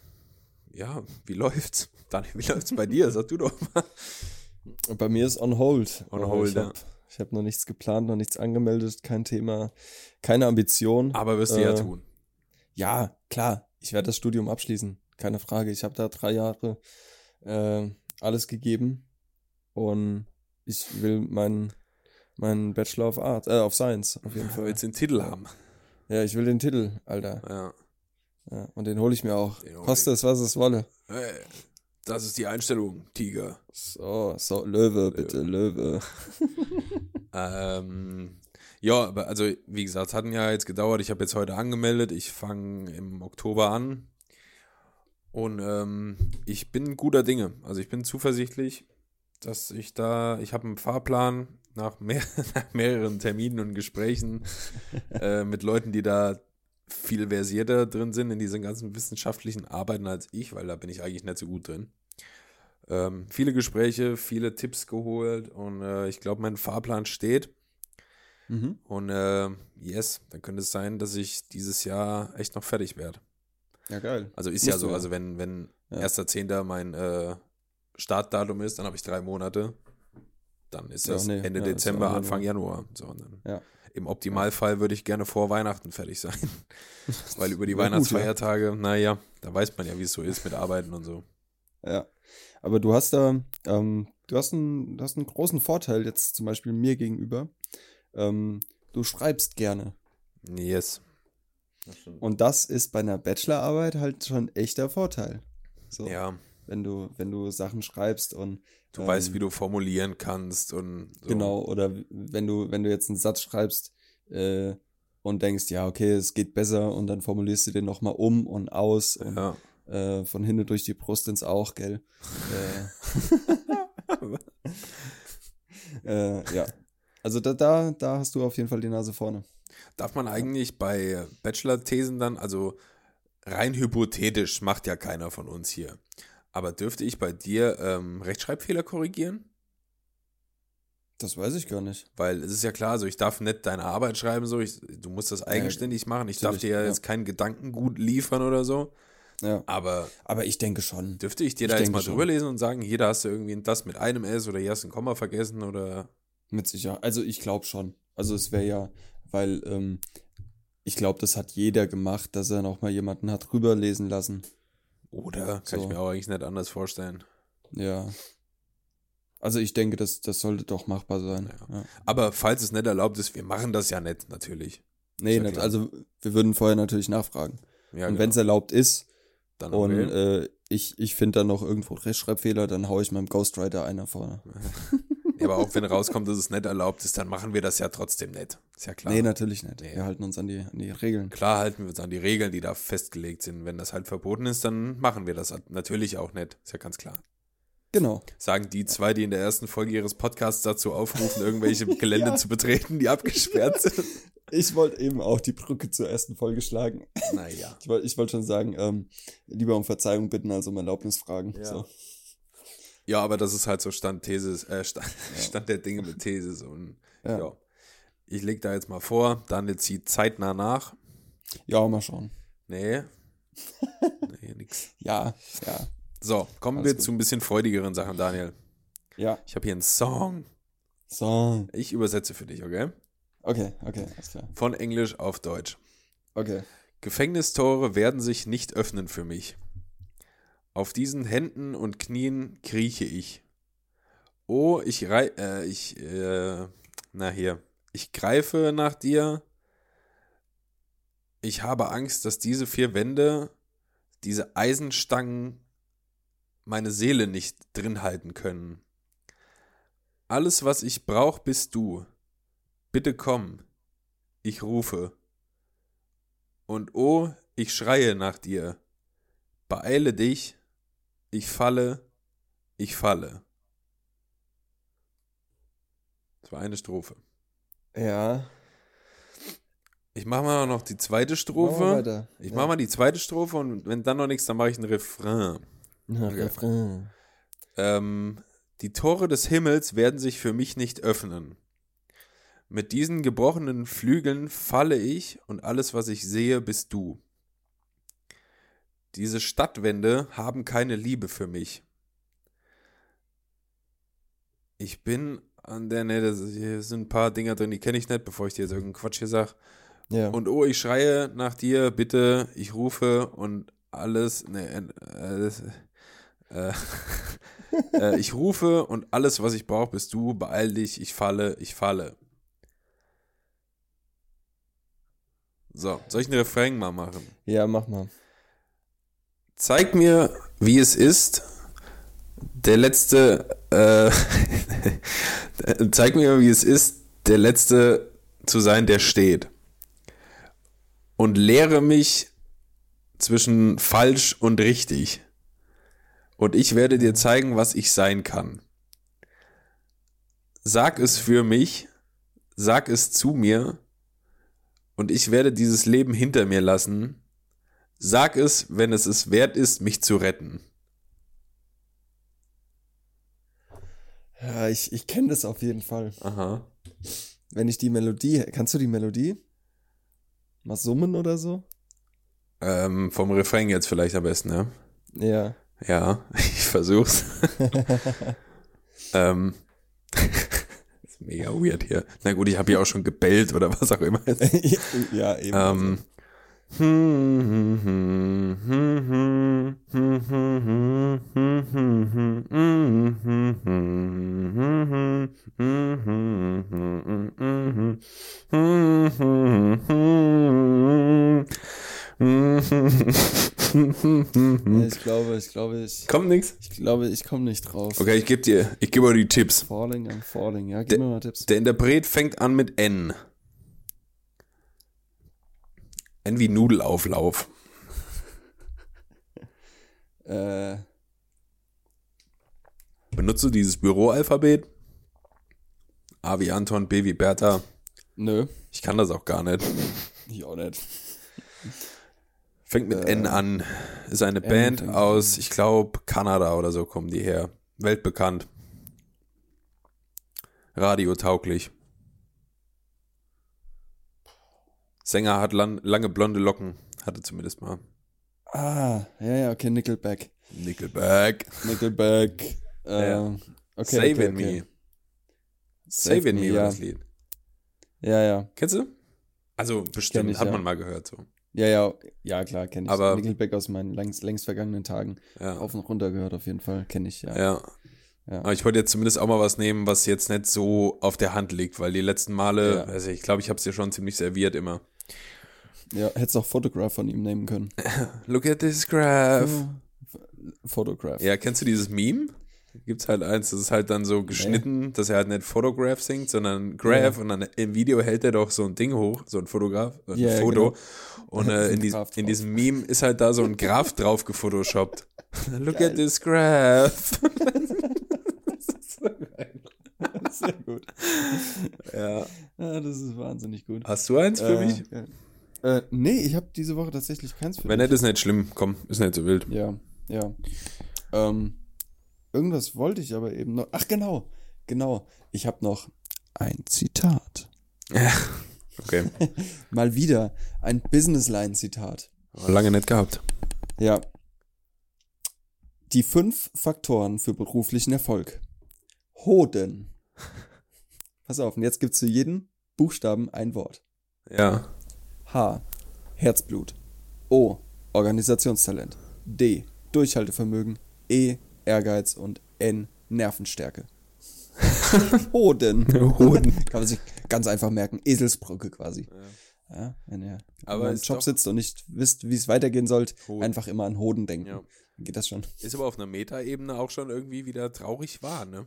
ja, wie läuft's? Daniel, wie läuft's bei dir? Sag du doch mal. Bei mir ist on hold. On Aber hold, ich ja. habe hab noch nichts geplant, noch nichts angemeldet, kein Thema, keine Ambition. Aber wirst du ja Äh, tun. Ja, klar, ich werde das Studium abschließen, keine Frage. Ich habe da drei Jahre äh, alles gegeben und ich will meinen meinen Bachelor of Art, äh, of Science auf jeden Fall. willst den Titel haben. Ja, ich will den Titel, Alter. Ja. Ja, und den hole ich mir auch. Koste es, was es wolle. Hey, das ist die Einstellung, Tiger. So, so, Löwe, bitte, Löwe. Ähm, ja, aber also wie gesagt, es hat ein Jahr jetzt gedauert. Ich habe jetzt heute angemeldet. Ich fange im Oktober an. Und ähm, ich bin guter Dinge. Also ich bin zuversichtlich, dass ich da, ich habe einen Fahrplan nach, mehr, nach mehreren Terminen und Gesprächen äh, mit Leuten, die da viel versierter drin sind in diesen ganzen wissenschaftlichen Arbeiten als ich, weil da bin ich eigentlich nicht so gut drin. ähm, viele Gespräche, viele Tipps geholt und äh, ich glaube, mein Fahrplan steht. Mhm. Und äh, yes, dann könnte es sein, dass ich dieses Jahr echt noch fertig werde. Ja, geil. Also ist Musst ja so, also wenn, wenn Ja. 1.10. mein äh, Startdatum ist, dann habe ich drei Monate. Dann ist Ja, das nee, Ende ja, Dezember, Anfang Januar. So, und dann Ja. Im Optimalfall würde ich gerne vor Weihnachten fertig sein. Weil über die gut, Weihnachtsfeiertage, naja, da weiß man ja, wie es so ist mit Arbeiten und so. Ja. Aber du hast da, ähm, du hast einen, du hast einen großen Vorteil jetzt zum Beispiel mir gegenüber. Ähm, du schreibst gerne. Yes. Und das ist bei einer Bachelorarbeit halt schon ein echter Vorteil. So, Ja, wenn du, wenn du Sachen schreibst und du ähm, weißt, wie du formulieren kannst und so. Genau, oder wenn du, wenn du jetzt einen Satz schreibst äh, und denkst, ja, okay, es geht besser und dann formulierst du den nochmal um und aus und Ja. äh, von hinten durch die Brust ins Auch, gell? äh, äh, ja. Also da, da, da hast du auf jeden Fall die Nase vorne. Darf man eigentlich bei Bachelor-Thesen dann, also rein hypothetisch, macht ja keiner von uns hier. Aber dürfte ich bei dir ähm, Rechtschreibfehler korrigieren? Das weiß ich gar nicht. Weil es ist ja klar, so ich darf nicht deine Arbeit schreiben, so ich, du musst das eigenständig machen. Ich darf dir ja ja. jetzt kein Gedankengut liefern oder so. Ja. Aber Aber ich denke schon. dürfte ich dir Ich da jetzt mal schon. drüber lesen und sagen, hier, da hast du irgendwie das mit einem S oder hier hast du ein Komma vergessen oder Mit Sicherheit. Also ich glaube schon. Also es wäre ja, weil ähm, ich glaube, das hat jeder gemacht, dass er noch mal jemanden hat drüber lesen lassen. Oder kann So. ich mir auch eigentlich nicht anders vorstellen. Ja. Also ich denke, das, das sollte doch machbar sein. Ja. Ja. Aber falls es nicht erlaubt ist, wir machen das ja nicht, natürlich. Nee, ja nicht, also wir würden vorher natürlich nachfragen. Und genau. wenn es erlaubt ist dann und äh, ich, ich finde dann noch irgendwo Rechtschreibfehler, dann hau ich meinem Ghostwriter einer vorne. Ja, aber auch wenn rauskommt, dass es nicht erlaubt ist, dann machen wir das ja trotzdem nicht. Ist ja klar. Nee, natürlich nicht. Nee. Wir halten uns an die, an die Regeln. Klar halten wir uns an die Regeln, die da festgelegt sind. Wenn das halt verboten ist, dann machen wir das halt natürlich auch nicht. Ist ja ganz klar. Genau. Sagen die zwei, die in der ersten Folge ihres Podcasts dazu aufrufen, irgendwelche Gelände zu betreten, die abgesperrt sind. Ich wollte eben auch die Brücke zur ersten Folge schlagen. Naja. Ich wollte wollt schon sagen, ähm, lieber um Verzeihung bitten als um Erlaubnis fragen. Ja. So. Ja, aber das ist halt so Stand These, äh, Stand, Stand der Dinge mit These. Und ja. Ja. Ich leg da jetzt mal vor, Daniel zieht zeitnah nach. ja, mal schauen. Nee. Nee, nix. Ja, ja, So, kommen Alles wir gut. zu ein bisschen freudigeren Sachen, Daniel. ja. Ich habe hier einen Song. So. Ich übersetze für dich, okay? Okay, okay, alles klar. Von Englisch auf Deutsch. Okay. Gefängnistore werden sich nicht öffnen für mich. Auf diesen Händen und Knien krieche ich. Oh, ich rei äh, ich äh, na hier, ich greife nach dir. Ich habe Angst, dass diese vier Wände, diese Eisenstangen meine Seele nicht drin halten können. Alles, was ich brauche, bist du. Bitte komm. Ich rufe. Und oh, ich schreie nach dir. Beeile dich, ich falle, ich falle. Das war eine Strophe. Ja. Ich mache mal noch die zweite Strophe. weiter. Ich ja. mache mal die zweite Strophe und wenn dann noch nichts, dann mache ich einen Refrain. Ja, Okay. Refrain. Ähm, die Tore des Himmels werden sich für mich nicht öffnen. Mit diesen gebrochenen Flügeln falle ich und alles, was ich sehe, bist du. Diese Stadtwände haben keine Liebe für mich. Ich bin an der, ne, das, hier sind ein paar Dinger drin, die kenne ich nicht, bevor ich dir jetzt irgendeinen Quatsch hier sag. Ja. Und oh, ich schreie nach dir, bitte, ich rufe und alles, ne, äh, äh, äh, äh, ich rufe und alles, was ich brauche, bist du, beeil dich, ich falle, ich falle. So, soll ich einen Refrain mal machen? ja, mach mal. Zeig mir, wie es ist, der letzte, äh, zeig mir, wie es ist, der letzte zu sein, der steht. Und lehre mich zwischen falsch und richtig. Und ich werde dir zeigen, was ich sein kann. Sag es für mich, sag es zu mir, und ich werde dieses Leben hinter mir lassen, Sag es, wenn es es wert ist, mich zu retten. Ja, ich, ich kenne das auf jeden Fall. Aha. Wenn ich die Melodie, kannst du die Melodie? Mal summen oder so? Ähm, vom Refrain jetzt vielleicht am besten, ja? Ja. Ja, ich versuch's. ähm. ist mega weird hier. Na gut, ich habe ja auch schon gebellt oder was auch immer. ja, eben. Ich glaube, ich glaube, ich. Kommt nix? Ich glaube, ich komme nicht drauf. Okay, ich gebe dir, ich gebe dir die Tipps. Falling and falling, ja, gib der, mir mal Tipps. Der Interpret fängt an mit N. N wie Nudelauflauf. äh. Benutzt du dieses Büroalphabet? A wie Anton, B wie Bertha. Nö. Ich kann das auch gar nicht. Ich auch nicht. Fängt mit äh, N an. Ist eine N Band aus, ich glaube, Kanada oder so kommen die her. Weltbekannt. Radiotauglich. Sänger hat lang, lange blonde Locken. Hatte zumindest mal. Ah, ja, ja, okay, Nickelback. Nickelback. Nickelback. Äh, ja. okay, Saving okay, okay. Me. Saving Me war ja. das Lied. Ja, ja. Kennst du? Also bestimmt, ich, hat ja. man mal gehört so. Ja, ja, ja, klar, kenne ich. Aber- Nickelback aus meinen längst, längst vergangenen Tagen. Ja. Auf und runter gehört auf jeden Fall, kenne ich, ja. Ja. Ja. Aber ich wollte jetzt zumindest auch mal was nehmen, was jetzt nicht so auf der Hand liegt, weil die letzten Male, also ich glaube, ich habe es dir schon ziemlich serviert immer. Ja, hättest auch Photograph von ihm nehmen können. Look at this graph. Photograph. Ja, kennst du dieses Meme? Gibt's halt eins, das ist halt dann so geschnitten, dass er halt nicht Photograph singt, sondern Graph Ja. und dann im Video hält er doch so ein Ding hoch, so ein Fotograf, ein Ja, ja, Foto. genau. Und ist äh, in, ein dies, in diesem Meme ist halt da so ein Graph drauf gefotoshoppt. Look Geil. at this graph. Sehr gut. ja. Ja, das ist wahnsinnig gut. Hast du eins für Äh, mich? geil. Äh, nee, ich habe diese Woche tatsächlich keins für Wenn nicht, ist nicht schlimm. Komm, ist nicht so wild. Ja, ja. Ähm, irgendwas wollte ich aber eben noch. Ach, genau. Genau. Ich habe noch ein Zitat. Okay. Mal wieder ein Businessline-Zitat. Lange nicht gehabt. Ja. Die fünf Faktoren für beruflichen Erfolg. Hoden. Pass auf, und jetzt gibt's für jeden Buchstaben ein Wort. Ja. H. Herzblut. O. Organisationstalent. D. Durchhaltevermögen. E. Ehrgeiz. Und N. Nervenstärke. Hoden. Hoden. Kann man sich ganz einfach merken. Eselsbrücke quasi. Ja, wenn ihr Aber im Job sitzt und nicht wisst, wie es weitergehen Hoden. einfach immer an Hoden denken. Ja. Dann geht das schon. Ist aber auf einer Metaebene auch schon irgendwie wieder traurig wahr, ne?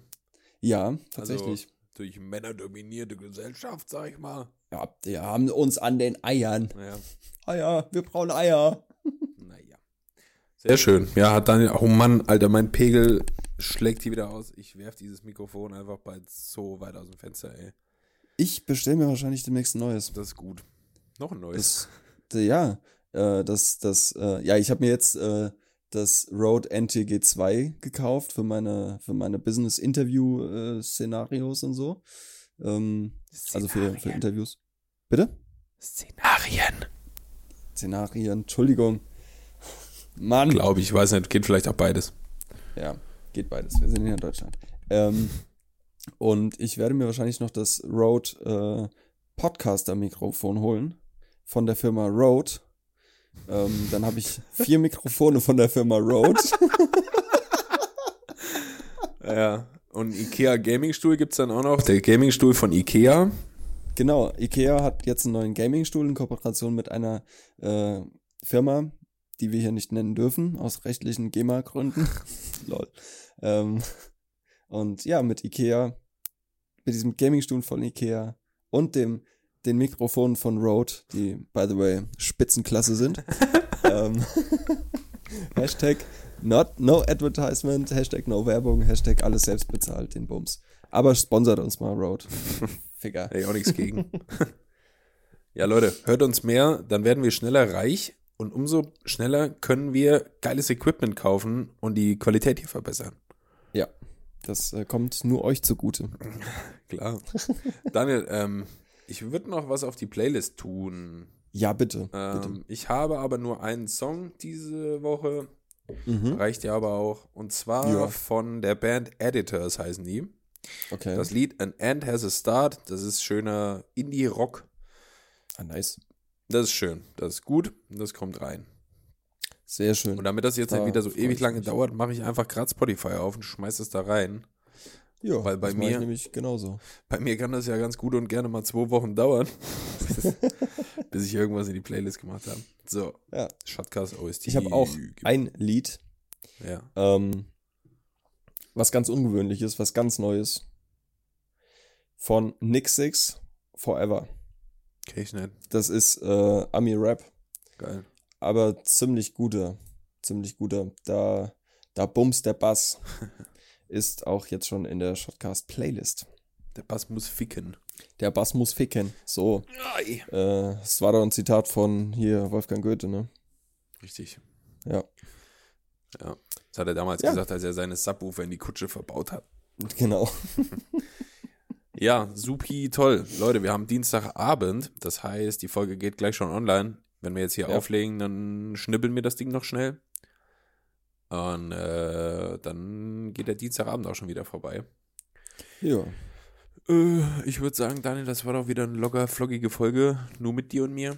Ja, tatsächlich. Also, durch männerdominierte Gesellschaft, sag ich mal. Ja, die haben uns an den Eiern. Naja, Eier, wir brauchen Eier. naja. Sehr schön. Ja, hat Daniel, oh Mann, Alter, mein Pegel schlägt hier wieder aus. Ich werf dieses Mikrofon einfach bald so weit aus dem Fenster, ey. Ich bestelle mir wahrscheinlich demnächst ein neues. Das ist gut. Noch ein neues. Das, ja, äh, das, das, äh, ja, ich habe mir jetzt äh, das Rode NTG 2 gekauft für meine, für meine Business-Interview-Szenarios und so. Ähm, also für, für. Interviews. Bitte? Szenarien. Szenarien, Entschuldigung. Mann. Glaube ich, weiß nicht, geht vielleicht auch beides. Ja, geht beides. Wir sind hier in Deutschland. Ähm, und ich werde mir wahrscheinlich noch das Rode äh, Podcaster-Mikrofon holen von der Firma Rode. Ähm, dann habe ich vier Mikrofone von der Firma Rode. Ja. Und Ikea Gaming-Stuhl gibt's dann auch noch. Der Gaming-Stuhl von Ikea. Genau, Ikea hat jetzt einen neuen Gaming-Stuhl in Kooperation mit einer äh, Firma, die wir hier nicht nennen dürfen, aus rechtlichen GEMA-Gründen. Lol. Ähm, und ja, mit Ikea, mit diesem Gaming-Stuhl von Ikea und dem den Mikrofonen von Rode, die, by the way, Spitzenklasse sind. ähm, Hashtag not, no advertisement, Hashtag no Werbung, Hashtag alles selbst bezahlt, den Bums. Aber sponsert uns mal Rode. Ficker. Hätte ich auch nichts gegen. ja, Leute, hört uns mehr, dann werden wir schneller reich und umso schneller können wir geiles Equipment kaufen und die Qualität hier verbessern. Ja, Das äh, kommt nur euch zugute. Klar. Daniel, ähm, ich würde noch was auf die Playlist tun. Ja, bitte. bitte. Ähm, ich habe aber nur einen Song diese Woche. Mhm. Reicht ja aber auch. Und zwar Ja. von der Band Editors heißen die. Okay. Das Lied An End Has a Start. Das ist schöner Indie-Rock. ah, nice. Das ist schön. Das ist gut. Das kommt rein. Sehr schön. Und damit das jetzt Da nicht wieder so ewig lange mich. dauert, mache ich einfach gerade Spotify auf und schmeiß es da rein. ja, weil bei das mir- nämlich genauso. Bei mir kann das ja ganz gut und gerne mal zwei Wochen dauern, bis, bis ich irgendwas in die Playlist gemacht habe. So, Ja. Shotcast OST. Ich habe auch ein Lied, Ja. ähm, was ganz ungewöhnliches, was ganz Neues. Von Nick Six Forever. Okay, ich nicht. Das ist äh, Ami Rap, Geil. aber ziemlich guter. Ziemlich guter. Da, da bumst der Bass. ist auch jetzt schon in der Shotcast Playlist. Der Bass muss ficken. Der Bass muss ficken. So. Äh, das war doch ein Zitat von hier Wolfgang Goethe, ne? Richtig. Ja. Ja. Das hat er damals Ja. gesagt, als er seine Subwoofer in die Kutsche verbaut hat. Genau. Ja, supi toll. Leute, wir haben Dienstagabend. Das heißt, die Folge geht gleich schon online. Wenn wir jetzt hier Ja. auflegen, dann schnibbeln wir das Ding noch schnell. Und äh, dann geht der Dienstagabend auch schon wieder vorbei. Ja. Äh, ich würde sagen, Daniel, das war doch wieder eine locker flockige Folge, nur mit dir und mir.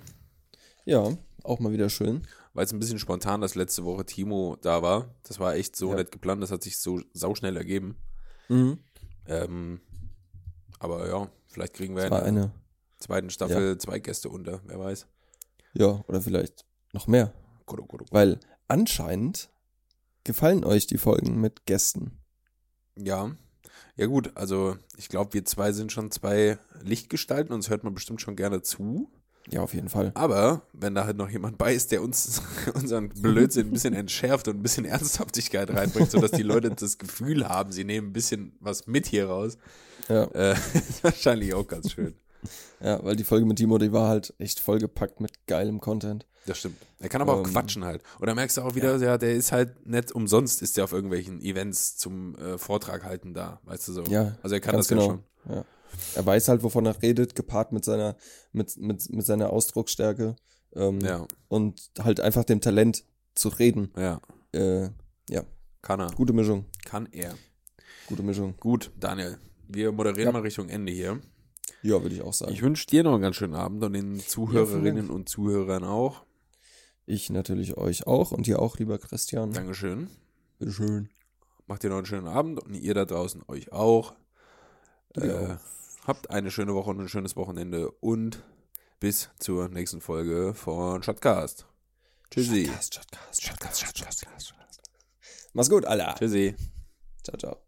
Ja, auch mal wieder schön. War jetzt ein bisschen spontan, dass letzte Woche Timo da war. Das war echt so Ja. nett geplant, das hat sich so sauschnell ergeben. Mhm. Ähm, aber ja, vielleicht kriegen wir Das in der eine, zweiten Staffel zwei Gäste unter, wer weiß. ja, oder vielleicht noch mehr. Gott, Gott, oh Gott. Weil anscheinend gefallen euch die Folgen mit Gästen. Ja. Ja gut, also ich glaube, wir zwei sind schon zwei Lichtgestalten, uns hört man bestimmt schon gerne zu. Ja, auf jeden Fall. Aber wenn da halt noch jemand bei ist, der uns unseren Blödsinn ein bisschen entschärft und ein bisschen Ernsthaftigkeit reinbringt, sodass die Leute das Gefühl haben, sie nehmen ein bisschen was mit hier raus, Ja, äh, ist wahrscheinlich auch ganz schön. ja, weil die Folge mit Timo, die war halt echt vollgepackt mit geilem Content. Das stimmt. Er kann aber auch Ähm, quatschen halt. Und da merkst du auch wieder, ja. der ist halt nicht umsonst, ist der auf irgendwelchen Events zum äh, Vortrag halten da, weißt du so. Ja, Also er kann das ja genau. schon. Ja. Er weiß halt, wovon er redet, gepaart mit seiner, mit, mit, mit seiner Ausdrucksstärke. Ähm, Ja, Und halt einfach dem Talent zu reden. ja. Äh, Kann er. gute Mischung. Kann er. Gute Mischung. Gut, Daniel. Wir moderieren Ja. mal Richtung Ende hier. Ja, würde ich auch sagen. Ich wünsche dir noch einen ganz schönen Abend und den Zuhörerinnen und Zuhörern auch. Ich natürlich euch auch und dir auch, lieber Christian. Dankeschön. Bitteschön. Macht dir noch einen schönen Abend und ihr da draußen euch auch. Äh, habt eine schöne Woche und ein schönes Wochenende und bis zur nächsten Folge von Shotcast. Tschüssi. Shotcast, Shotcast, Shotcast, Shotcast, Shotcast. Mach's gut, Alter. Tschüssi. Ciao, ciao.